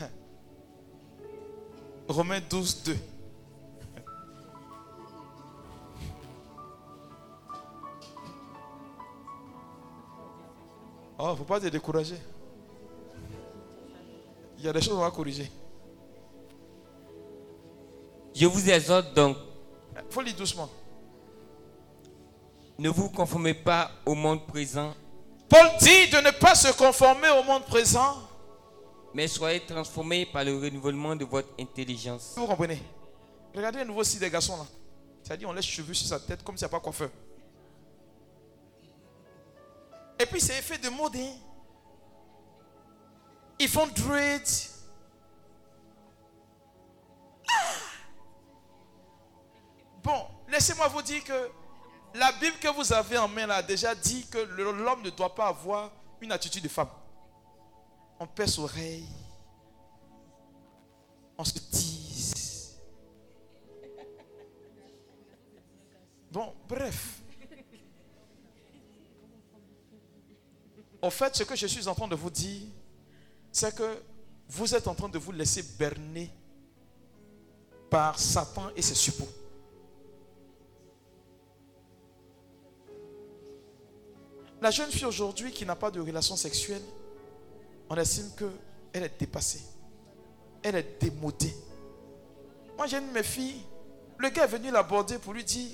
Romains 12, 2. Oh, il ne faut pas te décourager. Il y a des choses à corriger. Je vous exhorte donc. Il faut lire doucement. Ne vous conformez pas au monde présent. Paul dit de ne pas se conformer au monde présent mais soyez transformés par le renouvellement de votre intelligence. Vous comprenez? Regardez un nouveau site des garçons là. C'est-à-dire on laisse cheveux sur sa tête comme s'il n'y a pas coiffeur. Et puis c'est effet de mode. Hein? Ils font dreads. Bon, laissez-moi vous dire que la Bible que vous avez en main là a déjà dit que l'homme ne doit pas avoir une attitude de femme on pèse oreille, on se tise. Bon, bref. En fait, ce que je suis en train de vous dire, c'est que vous êtes en train de vous laisser berner par Satan et ses suppôts. La jeune fille aujourd'hui qui n'a pas de relation sexuelle, on estime qu'elle est dépassée. Elle est démodée. Moi, j'ai une de mes filles. Le gars est venu l'aborder pour lui dire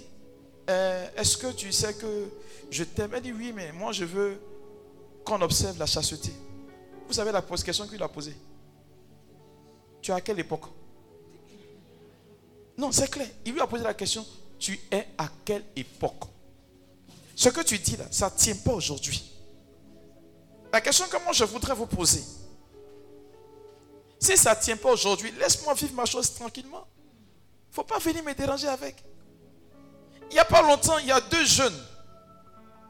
euh, Est-ce que tu sais que je t'aime? Elle dit Oui, mais moi, je veux qu'on observe la chasteté. Vous savez la question qu'il a posée Tu es à quelle époque? Non, c'est clair. Il lui a posé la question Tu es à quelle époque? Ce que tu dis là, ça ne tient pas aujourd'hui. La question que moi je voudrais vous poser, si ça ne tient pas aujourd'hui, laisse-moi vivre ma chose tranquillement. Il ne faut pas venir me déranger avec. Il n'y a pas longtemps, il y a deux jeunes.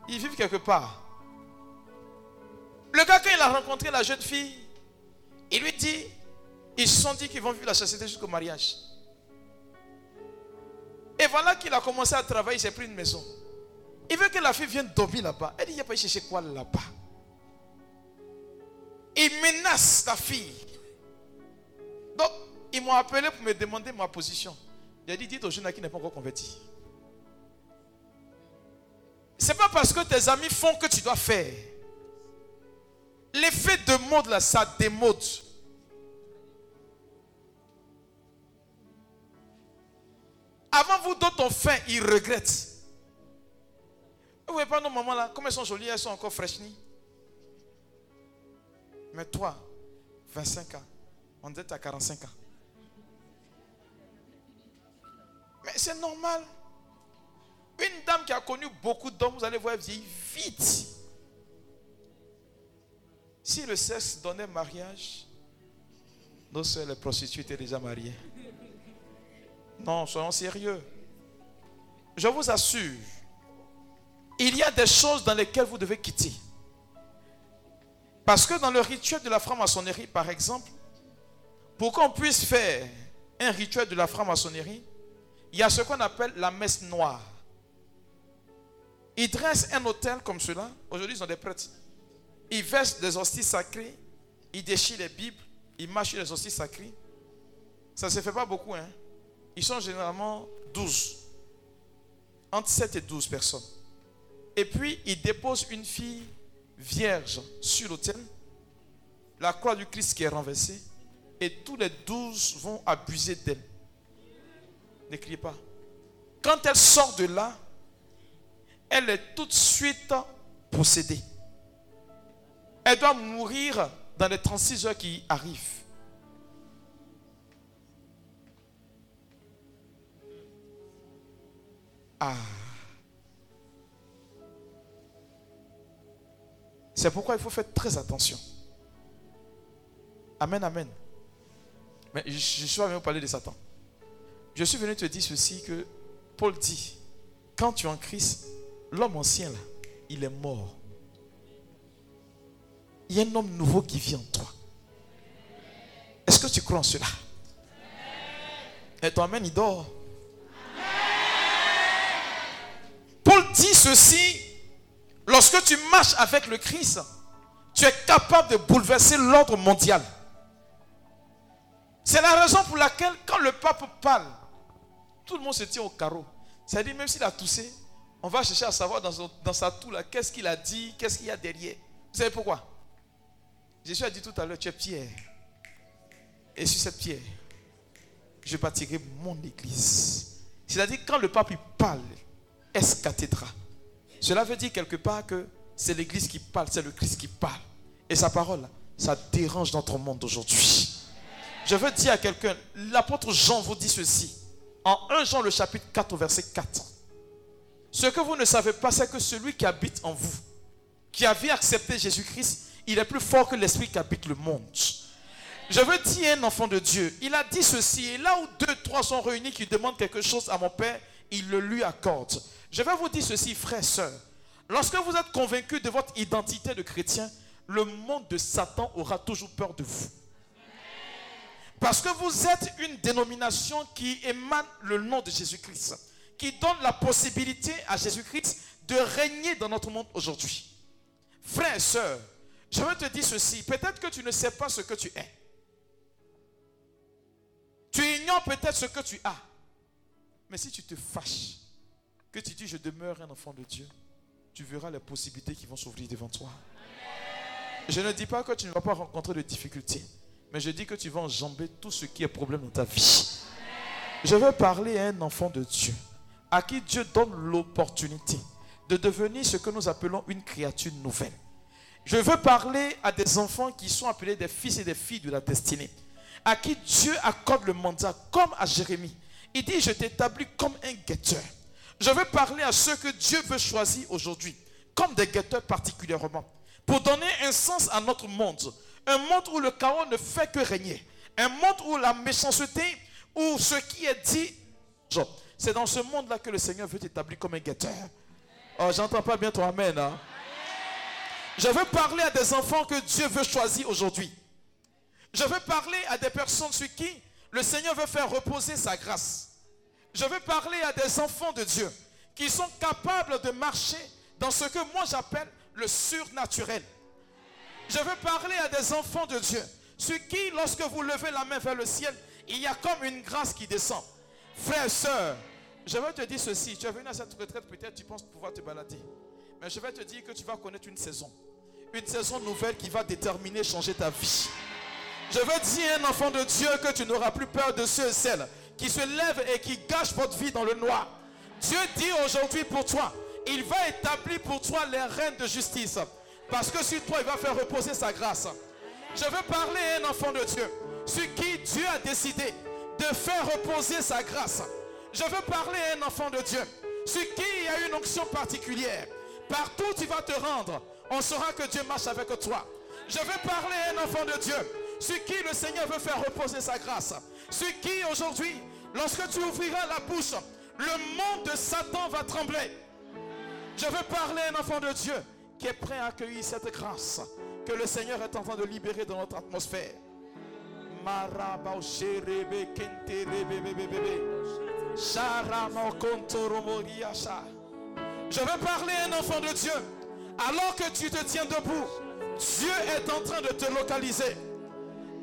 Ils vivent quelque part. Le gars, quand il a rencontré la jeune fille, il lui dit, ils se sont dit qu'ils vont vivre la société jusqu'au mariage. Et voilà qu'il a commencé à travailler, il s'est pris une maison. Il veut que la fille vienne dormir là-bas. Elle dit, il n'y a pas chercher quoi là-bas? Il menace la fille. Donc, ils m'ont appelé pour me demander ma position. J'ai dit, dites aux jeunes qui n'est pas encore converti. C'est pas parce que tes amis font que tu dois faire. L'effet de mode là, ça démode. Avant vous, d'autres ont faim, ils regrettent. Vous voyez pas nos mamans là, comme elles sont jolies, elles sont encore fraîches. Mais toi, 25 ans, on dit à 45 ans. Mais c'est normal. Une dame qui a connu beaucoup d'hommes, vous allez voir, elle vieillit vite. Si le sexe donnait mariage, nos soeurs, les prostituées étaient déjà mariées. Non, soyons sérieux. Je vous assure, il y a des choses dans lesquelles vous devez quitter. Parce que dans le rituel de la franc-maçonnerie, par exemple, pour qu'on puisse faire un rituel de la franc-maçonnerie, il y a ce qu'on appelle la messe noire. Ils dressent un hôtel comme cela. Aujourd'hui, ils ont des prêtres. Ils versent des hosties sacrées. Ils déchirent les Bibles. Ils marchent les hosties sacrées. Ça ne se fait pas beaucoup. Hein? Ils sont généralement 12. Entre 7 et 12 personnes. Et puis, ils déposent une fille vierge sur l'autel. La croix du Christ qui est renversée. Et tous les 12 vont abuser d'elle. Ne criez pas. Quand elle sort de là, elle est tout de suite possédée. Elle doit mourir dans les 36 heures qui arrivent. Ah. C'est pourquoi il faut faire très attention. Amen, amen. Mais je, suis venu parler de Satan. Je suis venu te dire ceci que Paul dit, quand tu es en Christ, l'homme ancien, là, il est mort. Il y a un homme nouveau qui vit en toi. Est-ce que tu crois en cela? Et ton Amen, il dort. Paul dit ceci, lorsque tu marches avec le Christ, tu es capable de bouleverser l'ordre mondial. C'est la raison pour laquelle quand le pape parle, tout le monde se tient au carreau. C'est-à-dire, même s'il a toussé, on va chercher à savoir dans, sa toux qu'est-ce qu'il a dit, qu'est-ce qu'il y a derrière. Vous savez pourquoi? Jésus a dit tout à l'heure, tu es pierre. Et sur cette pierre, je bâtirai mon église. C'est-à-dire, quand le pape parle, est cathédra. Cela veut dire quelque part que c'est l'église qui parle, c'est le Christ qui parle. Et sa parole, ça dérange notre monde aujourd'hui. Je veux dire à quelqu'un, l'apôtre Jean vous dit ceci. En 1 Jean le chapitre 4 verset 4. Ce que vous ne savez pas, c'est que celui qui habite en vous, qui avait accepté Jésus-Christ, il est plus fort que l'esprit qui habite le monde. Je veux dire un enfant de Dieu. Il a dit ceci, et là où deux, trois sont réunis qui demandent quelque chose à mon Père, il le lui accorde. Je vais vous dire ceci, frères, sœurs. Lorsque vous êtes convaincus de votre identité de chrétien, le monde de Satan aura toujours peur de vous. Parce que vous êtes une dénomination qui émane le nom de Jésus-Christ qui donne la possibilité à Jésus-Christ de régner dans notre monde aujourd'hui. Frère et soeur, je veux te dire ceci. Peut-être que tu ne sais pas ce que tu es. Tu ignores peut-être ce que tu as. Mais si tu te fâches, que tu dis je demeure un enfant de Dieu, tu verras les possibilités qui vont s'ouvrir devant toi. Je ne dis pas que tu ne vas pas rencontrer de difficultés, mais je dis que tu vas enjamber tout ce qui est problème dans ta vie. Je veux parler à un enfant de Dieu à qui Dieu donne l'opportunité de devenir ce que nous appelons une créature nouvelle. Je veux parler à des enfants qui sont appelés des fils et des filles de la destinée, à qui Dieu accorde le mandat, comme à Jérémie. Il dit, je t'établis comme un guetteur. Je veux parler à ceux que Dieu veut choisir aujourd'hui, comme des guetteurs particulièrement, pour donner un sens à notre monde. Un monde où le chaos ne fait que régner. Un monde où la méchanceté, où ce qui est dit, c'est dans ce monde-là que le Seigneur veut t'établir comme un guetteur. Oh, j'entends pas bien ton amen. Hein? Je veux parler à des enfants que Dieu veut choisir aujourd'hui. Je veux parler à des personnes sur qui le Seigneur veut faire reposer sa grâce. Je veux parler à des enfants de Dieu qui sont capables de marcher dans ce que moi j'appelle le surnaturel. Je veux parler à des enfants de Dieu sur qui, lorsque vous levez la main vers le ciel, il y a comme une grâce qui descend. Frères sœurs, je vais te dire ceci. Tu es venu à cette retraite, peut-être tu penses pouvoir te balader. Mais je vais te dire que tu vas connaître une saison. Une saison nouvelle qui va déterminer, changer ta vie. Je veux dire à un enfant de Dieu que tu n'auras plus peur de ceux et celles qui se lèvent et qui gâchent votre vie dans le noir. Dieu dit aujourd'hui pour toi, il va établir pour toi les règnes de justice. Parce que sur toi, il va faire reposer sa grâce. Je veux parler à un enfant de Dieu, sur qui Dieu a décidé de faire reposer sa grâce. Je veux parler à un enfant de Dieu, sur qui il y a une onction particulière. Partout où tu vas te rendre, on saura que Dieu marche avec toi. Je veux parler à un enfant de Dieu. Sur qui le Seigneur veut faire reposer sa grâce. Sur qui aujourd'hui, lorsque tu ouvriras la bouche, le monde de Satan va trembler. Je veux parler à un enfant de Dieu qui est prêt à accueillir cette grâce que le Seigneur est en train de libérer dans notre atmosphère. Je veux parler à un enfant de Dieu. Alors que tu te tiens debout, Dieu est en train de te localiser.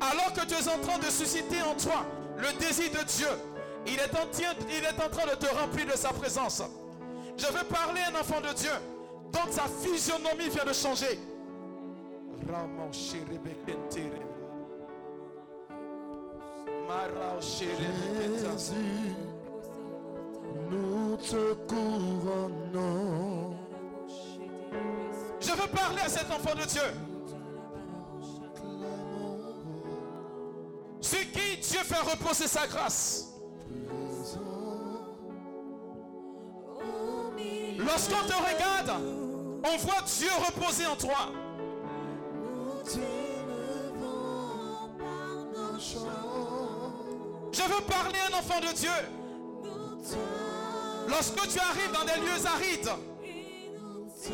Alors que tu es en train de susciter en toi le désir de Dieu, il est en, il est en train de te remplir de sa présence. Je veux parler à un enfant de Dieu dont sa physionomie vient de changer. Jésus, nous te couronnons. Je veux parler à cet enfant de Dieu. Sur qui Dieu fait reposer sa grâce. Lorsqu'on te regarde, on voit Dieu reposer en toi. Je veux parler à un enfant de Dieu. Lorsque tu arrives dans des lieux arides,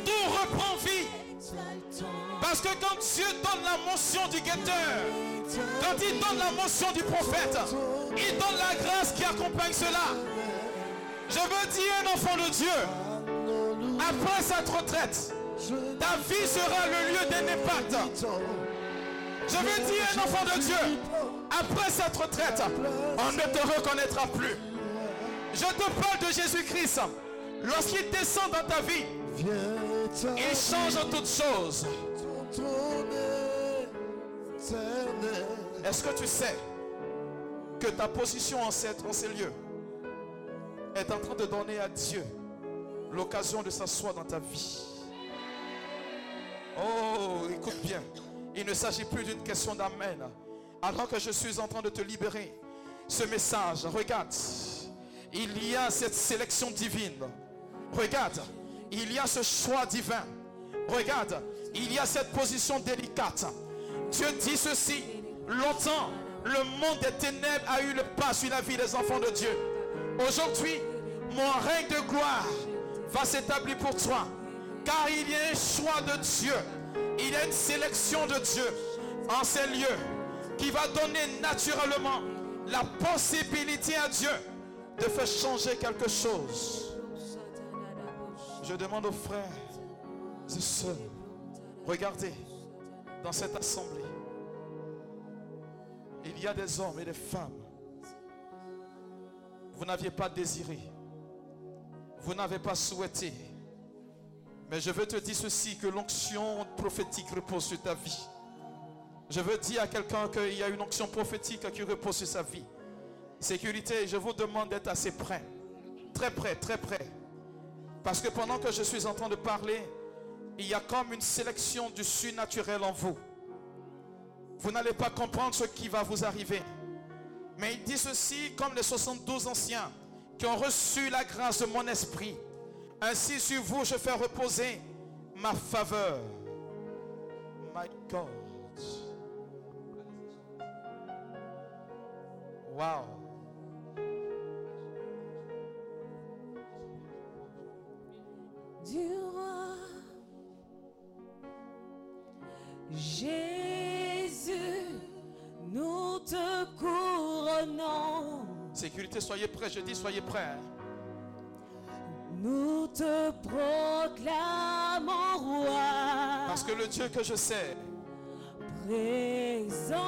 tout reprend vie. Parce que quand Dieu donne la motion du guetteur, quand il donne la motion du prophète, il donne la grâce qui accompagne cela. Je veux dire un enfant de Dieu, après cette retraite, ta vie sera le lieu d'un impact. Je veux dire un enfant de Dieu, après cette retraite, on ne te reconnaîtra plus. Je te parle de Jésus-Christ. Lorsqu'il descend dans ta vie, il change toutes choses. Est-ce que tu sais que ta position en, en ces lieux est en train de donner à Dieu l'occasion de s'asseoir dans ta vie Oh, écoute bien. Il ne s'agit plus d'une question d'amen. Alors que je suis en train de te libérer ce message, regarde, il y a cette sélection divine. Regarde, il y a ce choix divin. Regarde, il y a cette position délicate. Dieu dit ceci, longtemps, le monde des ténèbres a eu le pas sur la vie des enfants de Dieu. Aujourd'hui, mon règne de gloire va s'établir pour toi. Car il y a un choix de Dieu. Il y a une sélection de Dieu en ces lieux qui va donner naturellement la possibilité à Dieu de faire changer quelque chose. Je demande aux frères et sœurs, regardez dans cette assemblée, il y a des hommes et des femmes. Vous n'aviez pas désiré, vous n'avez pas souhaité. Mais je veux te dire ceci, que l'onction prophétique repose sur ta vie. Je veux dire à quelqu'un qu'il y a une onction prophétique qui repose sur sa vie. Sécurité, je vous demande d'être assez prêt. Très près, très près. Parce que pendant que je suis en train de parler, il y a comme une sélection du surnaturel en vous. Vous n'allez pas comprendre ce qui va vous arriver. Mais il dit ceci comme les 72 anciens qui ont reçu la grâce de mon esprit. Ainsi sur vous, je fais reposer ma faveur. My God. Wow. Du roi Jésus, nous te couronnons. Sécurité, soyez prêts. Je dis soyez prêts. Nous te proclamons roi. Parce que le Dieu que je sais, présent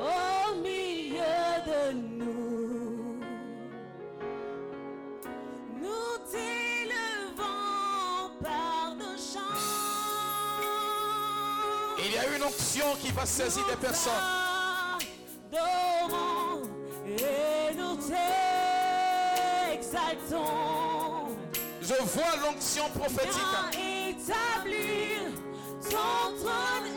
au milieu de nous. Il y a une onction qui va saisir des personnes. Et nous t'exaltons. Je vois l'onction prophétique. Établir ton trône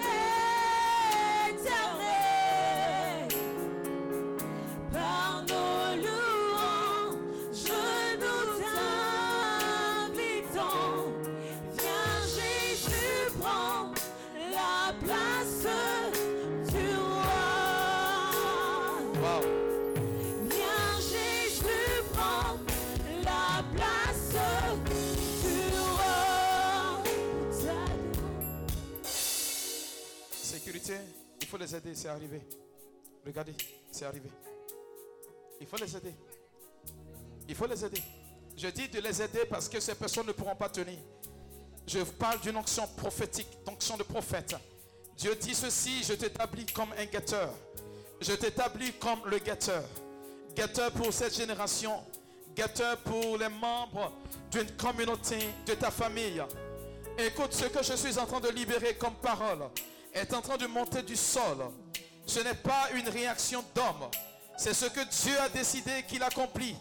les aider, c'est arrivé. Regardez, c'est arrivé. Il faut les aider. Il faut les aider. Je dis de les aider parce que ces personnes ne pourront pas tenir. Je parle d'une onction prophétique, d'onction de prophète. Dieu dit ceci, je t'établis comme un guetteur. Je t'établis comme le guetteur. Guetteur pour cette génération. Guetteur pour les membres d'une communauté, de ta famille. Écoute, ce que je suis en train de libérer comme parole est en train de monter du sol. Ce n'est pas une réaction d'homme. C'est ce que Dieu a décidé qu'il accomplit.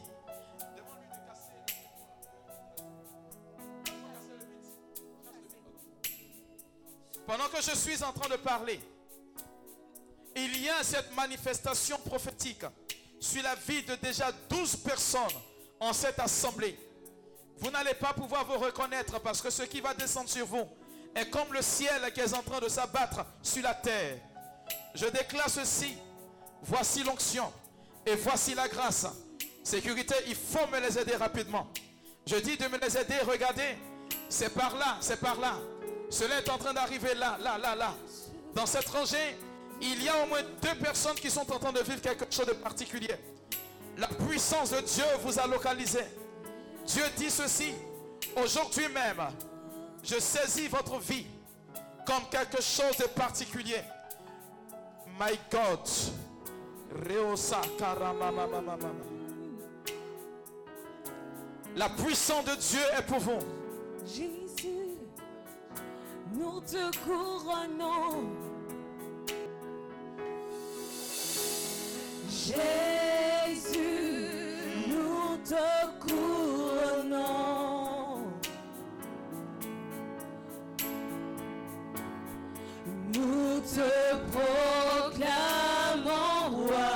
Pendant que je suis en train de parler, il y a cette manifestation prophétique sur la vie de déjà 12 personnes en cette assemblée. Vous n'allez pas pouvoir vous reconnaître parce que ce qui va descendre sur vous comme le ciel qui est en train de s'abattre sur la terre. Je déclare ceci. Voici l'onction et voici la grâce. Sécurité, il faut me les aider rapidement. Je dis de me les aider, regardez. C'est par là, c'est par là. Cela est en train d'arriver là, là, là, là. Dans cette rangée, il y a au moins deux personnes qui sont en train de vivre quelque chose de particulier. La puissance de Dieu vous a localisé. Dieu dit ceci, aujourd'hui même, je saisis votre vie comme quelque chose de particulier. My God. La puissance de Dieu est pour vous. Jésus, nous te couronnons. Jésus, te proclamons roi.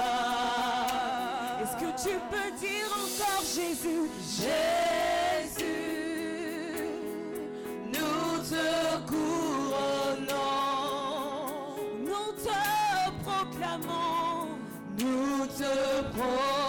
Est-ce que tu peux dire encore Jésus? Jésus, nous te couronnons. Nous te proclamons. Nous te proclamons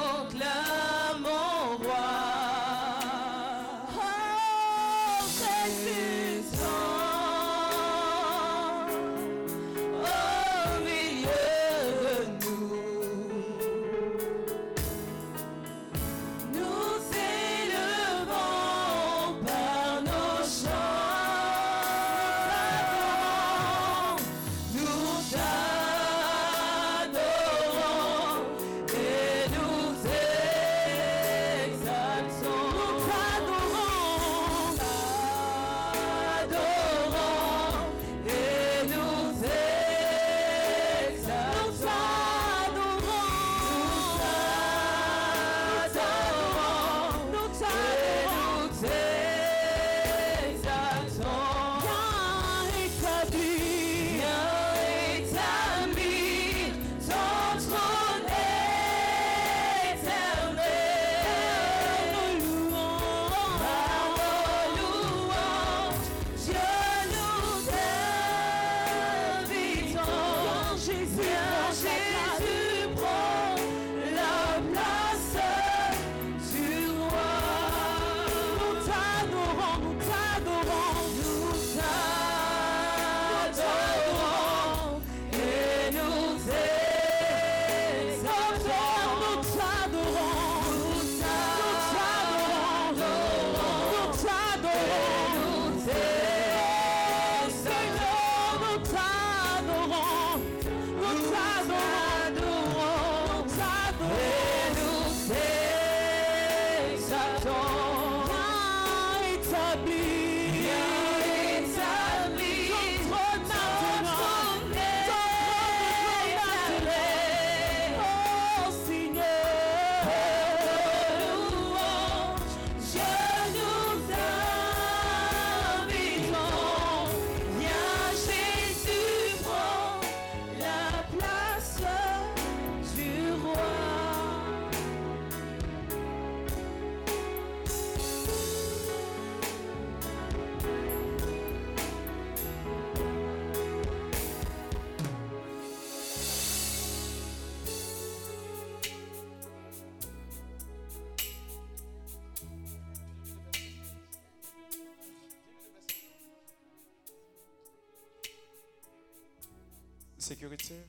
Sécurité,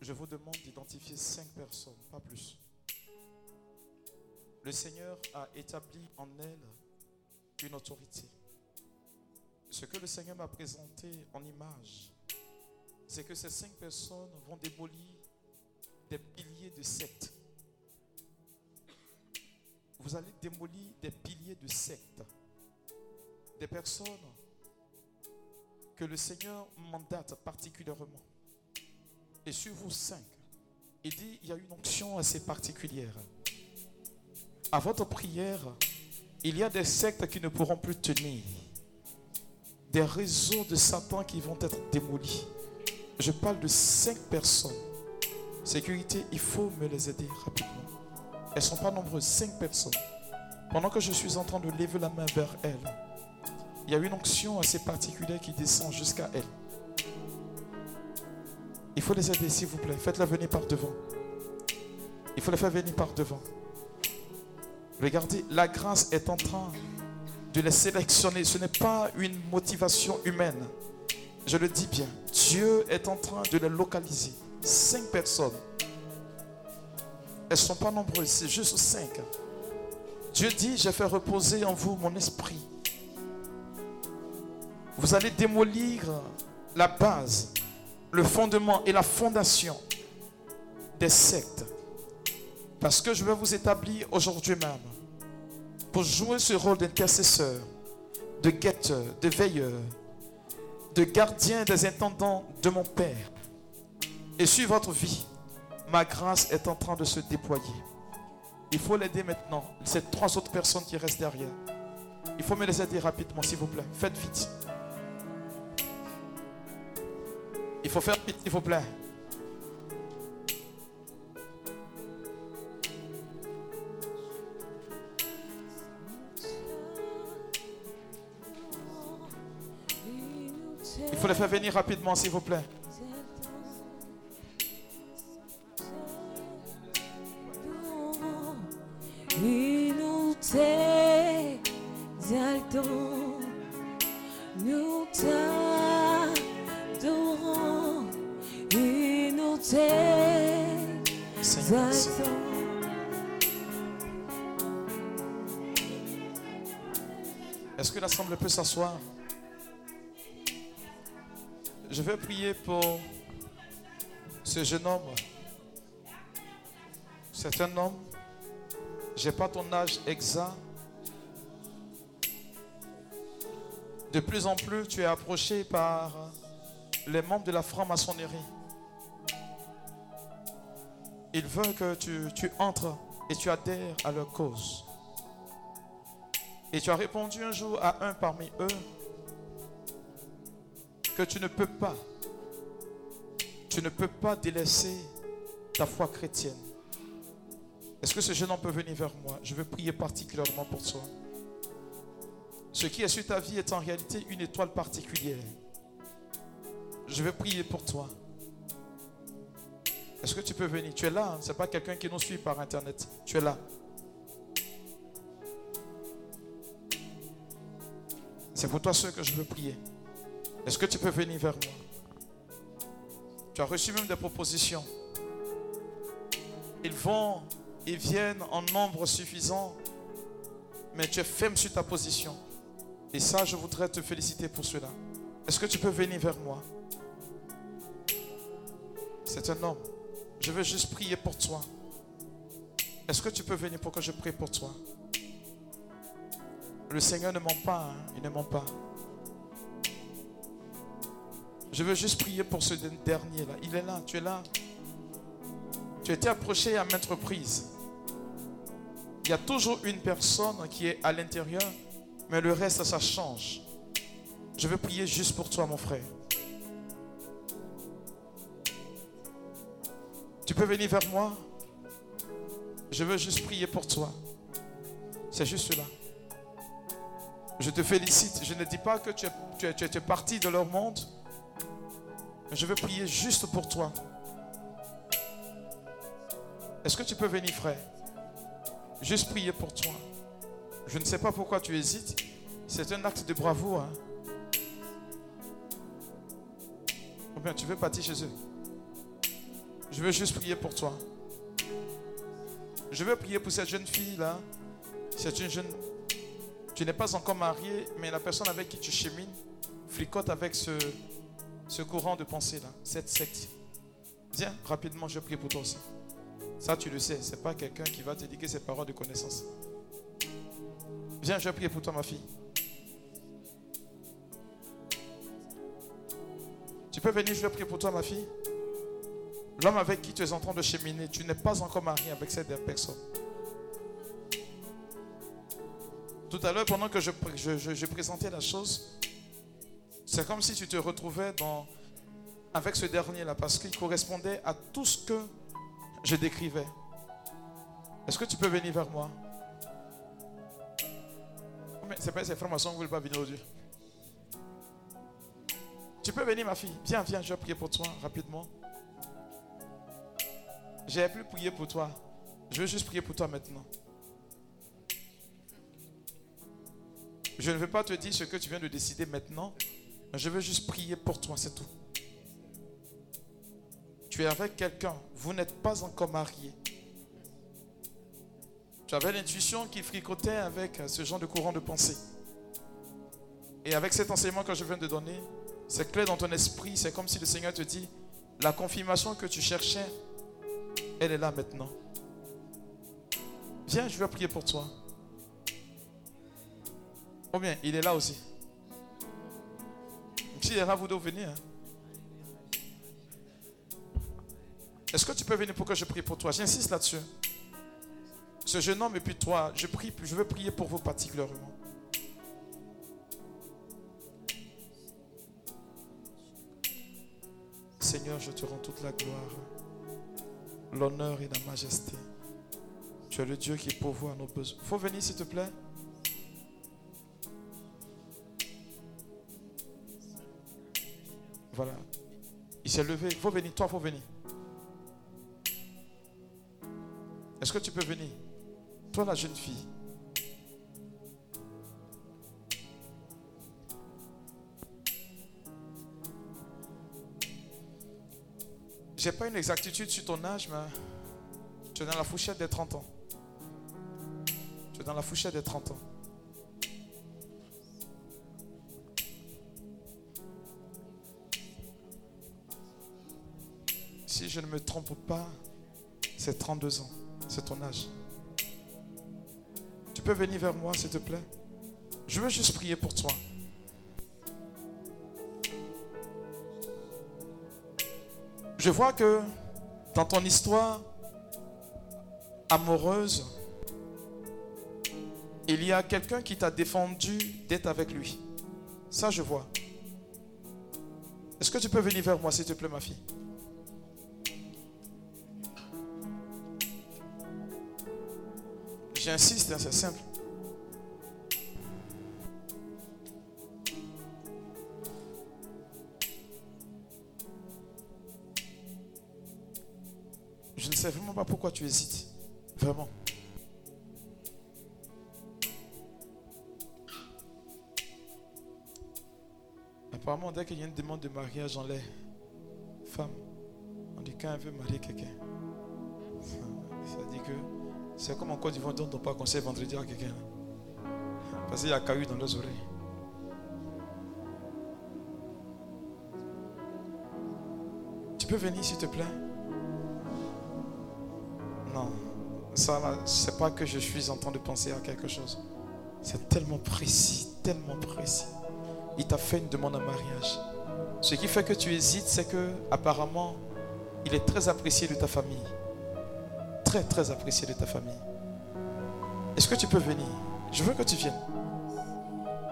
je vous demande d'identifier cinq personnes, pas plus. Le Seigneur a établi en elles une autorité. Ce que le Seigneur m'a présenté en image, c'est que ces cinq personnes vont démolir des piliers de sectes. Vous allez démolir des piliers de sectes. Des personnes le Seigneur mandate particulièrement. Et sur vous cinq, il dit, il y a une onction assez particulière. À votre prière, il y a des sectes qui ne pourront plus tenir. Des réseaux de Satan qui vont être démolis. Je parle de cinq personnes. Sécurité, il faut me les aider rapidement. Elles sont pas nombreuses, cinq personnes. Pendant que je suis en train de lever la main vers elles, il y a une onction assez particulière qui descend jusqu'à elles. Il faut les aider, s'il vous plaît. Faites-la venir par devant. Il faut les faire venir par devant. Regardez, la grâce est en train de les sélectionner. Ce n'est pas une motivation humaine. Je le dis bien. Dieu est en train de les localiser. Cinq personnes. Elles ne sont pas nombreuses, c'est juste cinq. Dieu dit, j'ai fait reposer en vous mon esprit. Vous allez démolir la base, le fondement et la fondation des sectes. Parce que je vais vous établir aujourd'hui même pour jouer ce rôle d'intercesseur, de guetteur, de veilleur, de gardien des intendants de mon Père. Et sur votre vie, ma grâce est en train de se déployer. Il faut l'aider maintenant. Ces trois autres personnes qui restent derrière. Il faut me les aider rapidement, s'il vous plaît. Faites vite. Il faut faire vite, s'il vous plaît. Il faut les faire venir rapidement, s'il vous plaît. Est-ce que l'Assemblée peut s'asseoir? Je vais prier pour ce jeune homme. C'est un homme. Je n'ai pas ton âge exact. De plus en plus, tu es approché par les membres de la franc-maçonnerie. Ils veulent que tu, tu entres et tu adhères à leur cause. Et tu as répondu un jour à un parmi eux que tu ne peux pas, tu ne peux pas délaisser ta foi chrétienne. Est-ce que ce jeune homme peut venir vers moi? Je veux prier particulièrement pour toi. Ce qui est sur ta vie est en réalité une étoile particulière. Je veux prier pour toi. Est-ce que tu peux venir? Tu es là, hein? ce n'est pas quelqu'un qui nous suit par Internet. Tu es là. C'est pour toi seul que je veux prier. Est-ce que tu peux venir vers moi? Tu as reçu même des propositions. Ils vont, ils viennent en nombre suffisant, mais tu es ferme sur ta position. Et ça, je voudrais te féliciter pour cela. Est-ce que tu peux venir vers moi? C'est un homme. Je veux juste prier pour toi. Est-ce que tu peux venir pour que je prie pour toi? Le Seigneur ne ment pas, hein. il ne ment pas. Je veux juste prier pour ce dernier là. Il est là, tu es là. Tu été approché à maintes reprises. Il y a toujours une personne qui est à l'intérieur, mais le reste, ça change. Je veux prier juste pour toi, mon frère. Tu peux venir vers moi? Je veux juste prier pour toi. C'est juste cela. Je te félicite. Je ne dis pas que tu es, tu parti de leur monde. Je veux prier juste pour toi. Est-ce que tu peux venir, frère? Juste prier pour toi. Je ne sais pas pourquoi tu hésites. C'est un acte de bravoure. hein. Ou bien tu veux partir chez eux? Je veux juste prier pour toi. Je veux prier pour cette jeune fille-là. C'est une jeune... Tu n'es pas encore marié, mais la personne avec qui tu chemines fricote avec ce, courant de pensée-là, cette secte. Viens, rapidement, je prie pour toi aussi. Ça, tu le sais, ce n'est pas quelqu'un qui va te dire ses paroles de connaissance. Viens, je prie pour toi, ma fille. Tu peux venir, je prie pour toi, ma fille. L'homme avec qui tu es en train de cheminer, tu n'es pas encore marié avec cette personne. Tout à l'heure, pendant que je, présentais la chose, c'est comme si tu te retrouvais avec ce dernier-là, parce qu'il correspondait à tout ce que je décrivais. Est-ce que tu peux venir vers moi? C'est pas ces informations que vous ne voulez pas venir aujourd'hui. Tu peux venir, ma fille. Viens, viens, je vais prier pour toi rapidement. J'ai plus prié pour toi. Je veux juste prier pour toi maintenant. Je ne veux pas te dire ce que tu viens de décider maintenant. Je veux juste prier pour toi, c'est tout. Tu es avec quelqu'un. Vous n'êtes pas encore marié. Tu avais l'intuition qui fricotait avec ce genre de courant de pensée. Et avec cet enseignement que je viens de donner, c'est clair dans ton esprit. C'est comme si le Seigneur te dit, la confirmation que tu cherchais, elle est là maintenant. Viens, je vais prier pour toi. Oh bien, il est là aussi. S'il est là, vous devez venir. Hein. Est-ce que tu peux venir pour que je prie pour toi? J'insiste là-dessus. Ce jeune homme et puis toi, je, prie, je veux prier pour vous particulièrement. Seigneur, je te rends toute la gloire, l'honneur et la majesté. Tu es le Dieu qui pourvoit nos besoins. Faut venir, s'il te plaît. Voilà. Il s'est levé. Faut venir. Toi, faut venir. Est-ce que tu peux venir? Toi, la jeune fille. J'ai pas une exactitude sur ton âge, mais tu es dans la fourchette des 30 ans. Tu es dans la fourchette des 30 ans. Si je ne me trompe pas, c'est 32 ans. C'est ton âge. Tu peux venir vers moi, s'il te plaît Je veux juste prier pour toi. Je vois que dans ton histoire amoureuse, il y a quelqu'un qui t'a défendu d'être avec lui. Ça, je vois. Est-ce que tu peux venir vers moi, s'il te plaît, ma fille? J'insiste, hein, c'est simple. Pas pourquoi tu hésites. Vraiment. Apparemment, dès qu'il y a une demande de mariage dans les femmes, on dit quand elle veut marier quelqu'un. Ça dit que c'est comme en Côte d'Ivoire dont on pas conseil vendredi à quelqu'un. Parce qu'il y a caillou dans leurs oreilles. Tu peux venir s'il te plaît? Ça c'est pas que je suis en train de penser à quelque chose. C'est tellement précis, tellement précis. Il t'a fait une demande en mariage. Ce qui fait que tu hésites, c'est que apparemment, il est très apprécié de ta famille très, très apprécié de ta famille. Est-ce que tu peux venir? Je veux que tu viennes.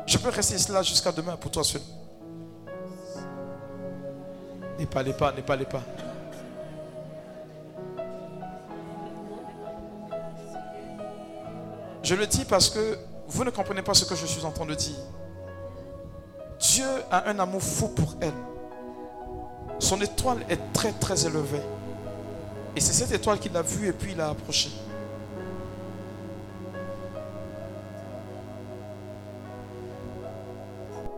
Je peux rester là jusqu'à demain pour toi seul. Ne parlez pas, ne parlez pas. Je le dis parce que vous ne comprenez pas ce que je suis en train de dire. Dieu a un amour fou pour elle. Son étoile est très très élevée. Et c'est cette étoile qu'il a vue et puis il a approché.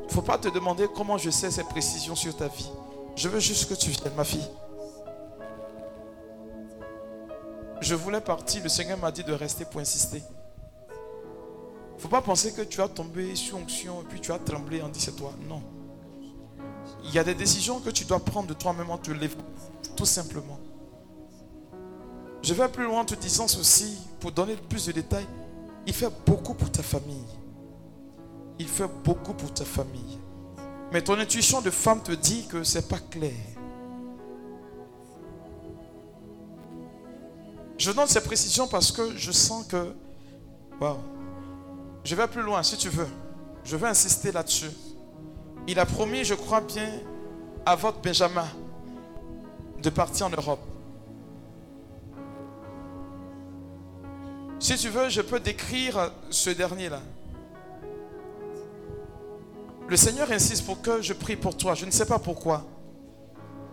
Il ne faut pas te demander comment je sais ces précisions sur ta vie. Je veux juste que tu viennes, ma fille. Je voulais partir, le Seigneur m'a dit de rester pour insister. Faut pas penser que tu as tombé sur onction et puis tu as tremblé en dit c'est toi. Non. Il y a des décisions que tu dois prendre de toi-même en te levant. Tout simplement. Je vais plus loin en te disant ceci pour donner plus de détails. Il fait beaucoup pour ta famille. Il fait beaucoup pour ta famille. Mais ton intuition de femme te dit que c'est pas clair. Je donne ces précisions parce que je sens que. Waouh. Je vais plus loin si tu veux. Je vais insister là-dessus. Il a promis, je crois bien, à votre Benjamin de partir en Europe. Si tu veux, je peux décrire ce dernier-là. Le Seigneur insiste pour que je prie pour toi. Je ne sais pas pourquoi.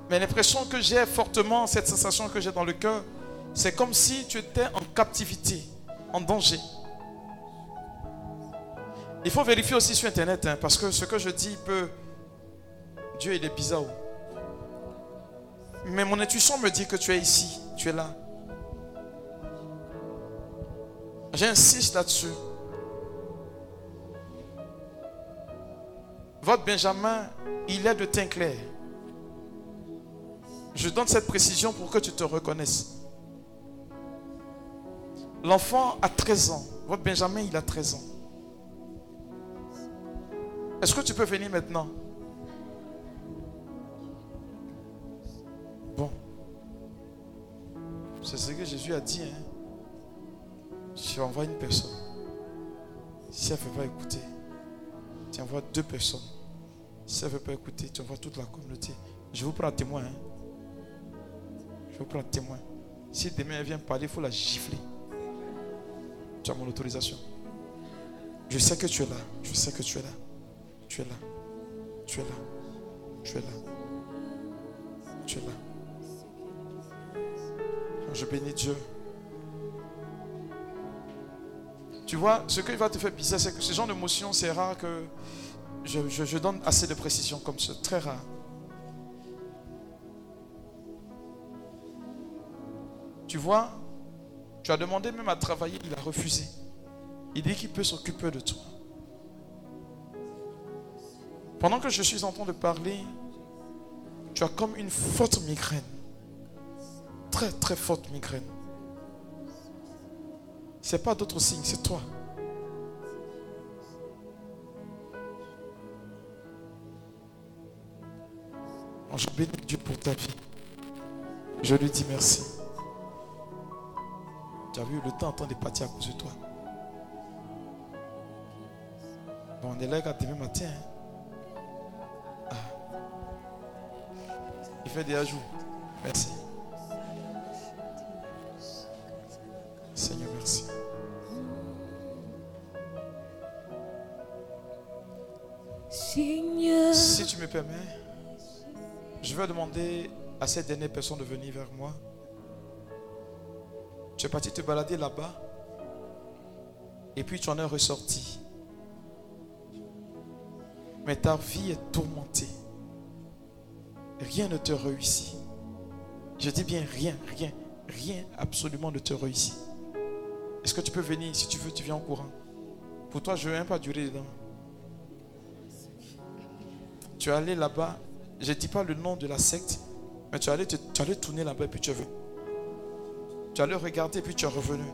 Mais l'impression que j'ai fortement, cette sensation que j'ai dans le cœur, c'est comme si tu étais en captivité, en danger. Il faut vérifier aussi sur Internet, hein, parce que ce que je dis peut... Dieu, il est bizarre. Mais mon intuition me dit que tu es ici, tu es là. J'insiste là-dessus. Votre Benjamin, il est de teint clair. Je donne cette précision pour que tu te reconnaisses. L'enfant a 13 ans. Votre Benjamin, il a 13 ans. Est-ce que tu peux venir maintenant? Bon. C'est ce que Jésus a dit. Hein? Tu envoies une personne. Si elle ne veut pas écouter, tu envoies deux personnes. Si elle ne veut pas écouter, tu envoies toute la communauté. Je vous prends témoin. Hein? Je vous prends témoin. Si demain elle vient parler, il faut la gifler. Tu as mon autorisation. Je sais que tu es là. Je sais que tu es là. Tu es là. Tu es là. Tu es là. Tu es là. Je bénis Dieu. Tu vois, ce qui va te faire bizarre, c'est que ce genre d'émotion, c'est rare que je, je, donne assez de précision comme ça. Très rare. Tu vois, tu as demandé même à travailler, il a refusé. Il dit qu'il peut s'occuper de toi. Pendant que je suis en train de parler, tu as comme une forte migraine. Très, très forte migraine. Ce n'est pas d'autres signes, c'est toi. Je bénis Dieu pour ta vie. Je lui dis merci. Tu as vu le temps en train de partir à cause de toi. Bon, on est là demain matin. Hein. Il fait des ajouts. Merci. Seigneur, merci. Seigneur. Si tu me permets, je vais demander à cette dernière personne de venir vers moi. Tu es parti te balader là-bas. Et puis tu en es ressorti. Mais ta vie est tourmentée rien ne te réussit. Je dis bien rien, rien, rien absolument ne te réussit. Est-ce que tu peux venir? Si tu veux, tu viens en courant. Pour toi, je ne veux même pas durer dedans. Tu es allé là-bas, je ne dis pas le nom de la secte, mais tu es allé, tu allais tourner là-bas et puis tu es venu. Tu allais regarder et puis tu es revenu.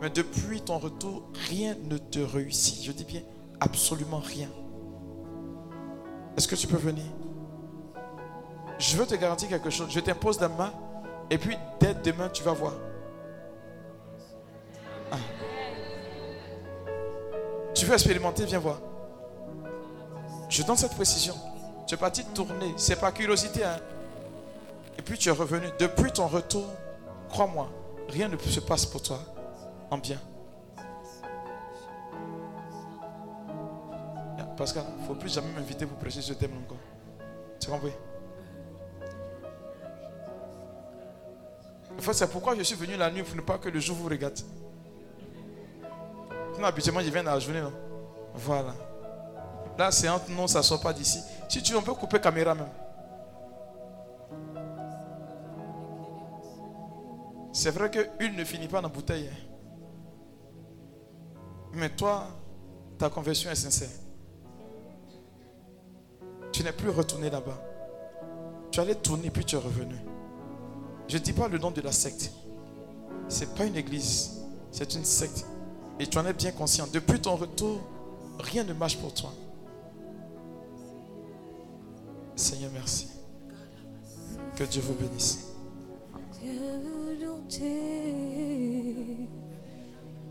Mais depuis ton retour, rien ne te réussit. Je dis bien absolument rien. Est-ce que tu peux venir? Je veux te garantir quelque chose. Je t'impose la main et puis dès demain, tu vas voir. Ah. Tu veux expérimenter, viens voir. Je donne cette précision. Tu es parti tourner. C'est pas curiosité. Hein. Et puis tu es revenu. Depuis ton retour, crois-moi, rien ne se passe pour toi en bien. Pascal, il ne faut plus jamais m'inviter pour prêcher ce thème encore. Tu comprends? C'est pourquoi je suis venu la nuit pour ne pas que le jour vous regarde. Non, habituellement, je viens dans la journée. Non? Voilà. Là, c'est entre nous, ça ne sort pas d'ici. Si tu veux, on peut couper caméra même. C'est vrai qu'une ne finit pas dans la bouteille. Hein. Mais toi, ta conversion est sincère. Tu n'es plus retourné là-bas. Tu allais tourner puis tu es revenu. Je ne dis pas le nom de la secte. Ce n'est pas une église. C'est une secte. Et tu en es bien conscient. Depuis ton retour, rien ne marche pour toi. Seigneur, merci. Que Dieu vous bénisse.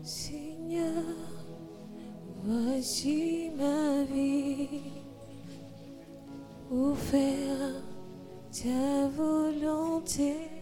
Seigneur, voici ma vie. Ta volonté.